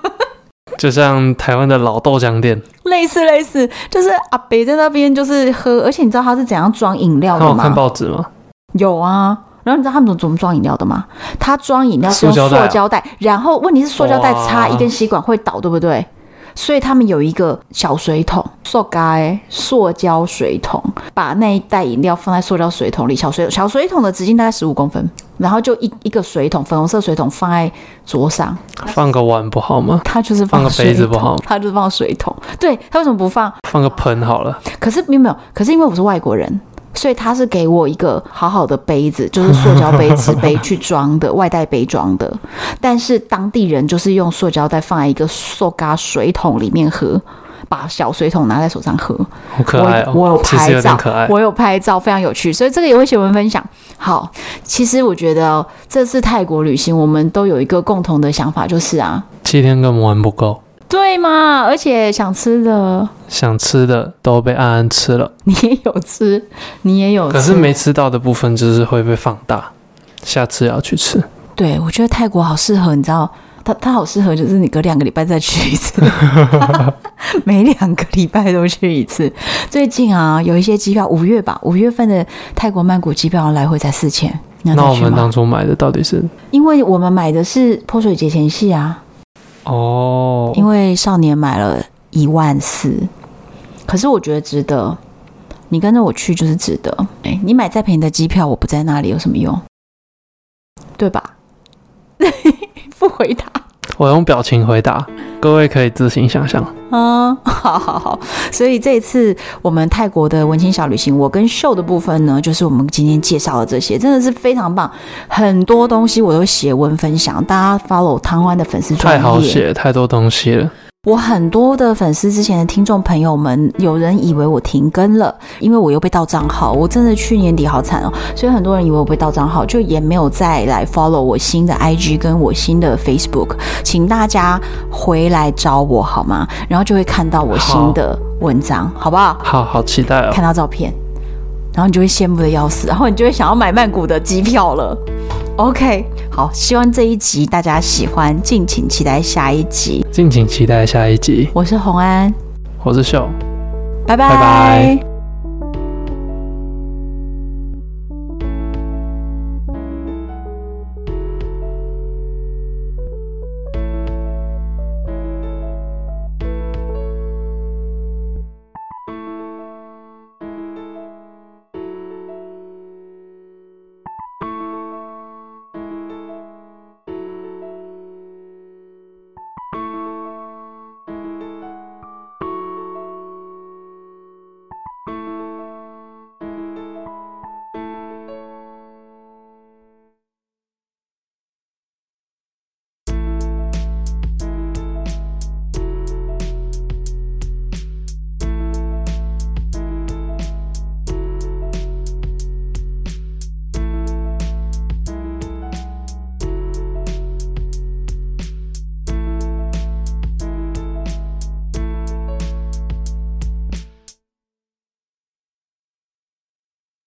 Speaker 3: 就像台湾的老豆浆店，
Speaker 2: 类似类似，就是阿北在那边就是喝。而且你知道他是怎样装饮料的吗？
Speaker 3: 看报纸吗？
Speaker 2: 有啊。然后你知道他们怎么装饮料的吗？他装饮料是用塑胶袋，然后问题是塑胶袋插一根吸管会倒，对不对？所以他们有一个小水桶，塑胶塑胶水桶，把那一袋饮料放在塑胶水桶里，小水小水桶的直径大概十五公分，然后就一一个水桶，粉红色水桶放在桌上，
Speaker 3: 放个碗不好吗？
Speaker 2: 他就是放，
Speaker 3: 放个杯子不好吗？
Speaker 2: 他就是放水桶，对，他为什么不放？
Speaker 3: 放个盆好了。
Speaker 2: 可是没有没有，可是因为我是外国人。所以他是给我一个好好的杯子，就是塑胶杯、纸杯去装的，外带杯装的。但是当地人就是用塑胶袋放在一个塑胶水桶里面喝，把小水桶拿在手上喝。
Speaker 3: 好可爱哦！
Speaker 2: 我，我有拍照，我有拍照，非常有趣。所以这个也会写文分享。好，其实我觉得这次泰国旅行，我们都有一个共同的想法，就是啊，
Speaker 3: 七天根本玩不够。
Speaker 2: 对嘛？而且想吃的，
Speaker 3: 想吃的都被安安吃了。
Speaker 2: 你也有吃，你也有吃，
Speaker 3: 可是没吃到的部分就是会被放大。下次要去吃。
Speaker 2: 对，我觉得泰国好适合，你知道，它它好适合，就是你隔两个礼拜再去一次，每两个礼拜都去一次。最近啊，有一些机票，五月吧，五月份的泰国曼谷机票来回才四千。
Speaker 3: 那我们当初买的到底是？
Speaker 2: 因为我们买的是泼水节前夕啊。
Speaker 3: 哦，
Speaker 2: 因为少年买了一万四，可是我觉得值得。你跟着我去就是值得。哎，你买再便宜的机票，我不在那里有什么用？对吧？不回答。
Speaker 3: 我用表情回答，各位可以自行想象。
Speaker 2: 嗯，好好好。所以这一次我们泰国的文青小旅行，我跟秀的部分呢，就是我们今天介绍的这些，真的是非常棒。很多东西我都写文分享，大家 follow 汤湾的粉丝
Speaker 3: 太好写，太多东西了。
Speaker 2: 我很多的粉丝之前的听众朋友们，有人以为我停更了，因为我又被盗账号。我真的去年底好惨哦，所以很多人以为我被盗账号，就也没有再来 follow 我新的 IG 跟我新的 Facebook。请大家回来找我好吗？然后就会看到我新的文章，好，好不好？
Speaker 3: 好好期待哦，
Speaker 2: 看到照片，然后你就会羡慕的要死，然后你就会想要买曼谷的机票了。OK，好，希望这一集大家喜欢，敬请期待下一集。
Speaker 3: 敬请期待下一集。
Speaker 2: 我是洪安，
Speaker 3: 我是秀，
Speaker 2: 拜拜。拜拜。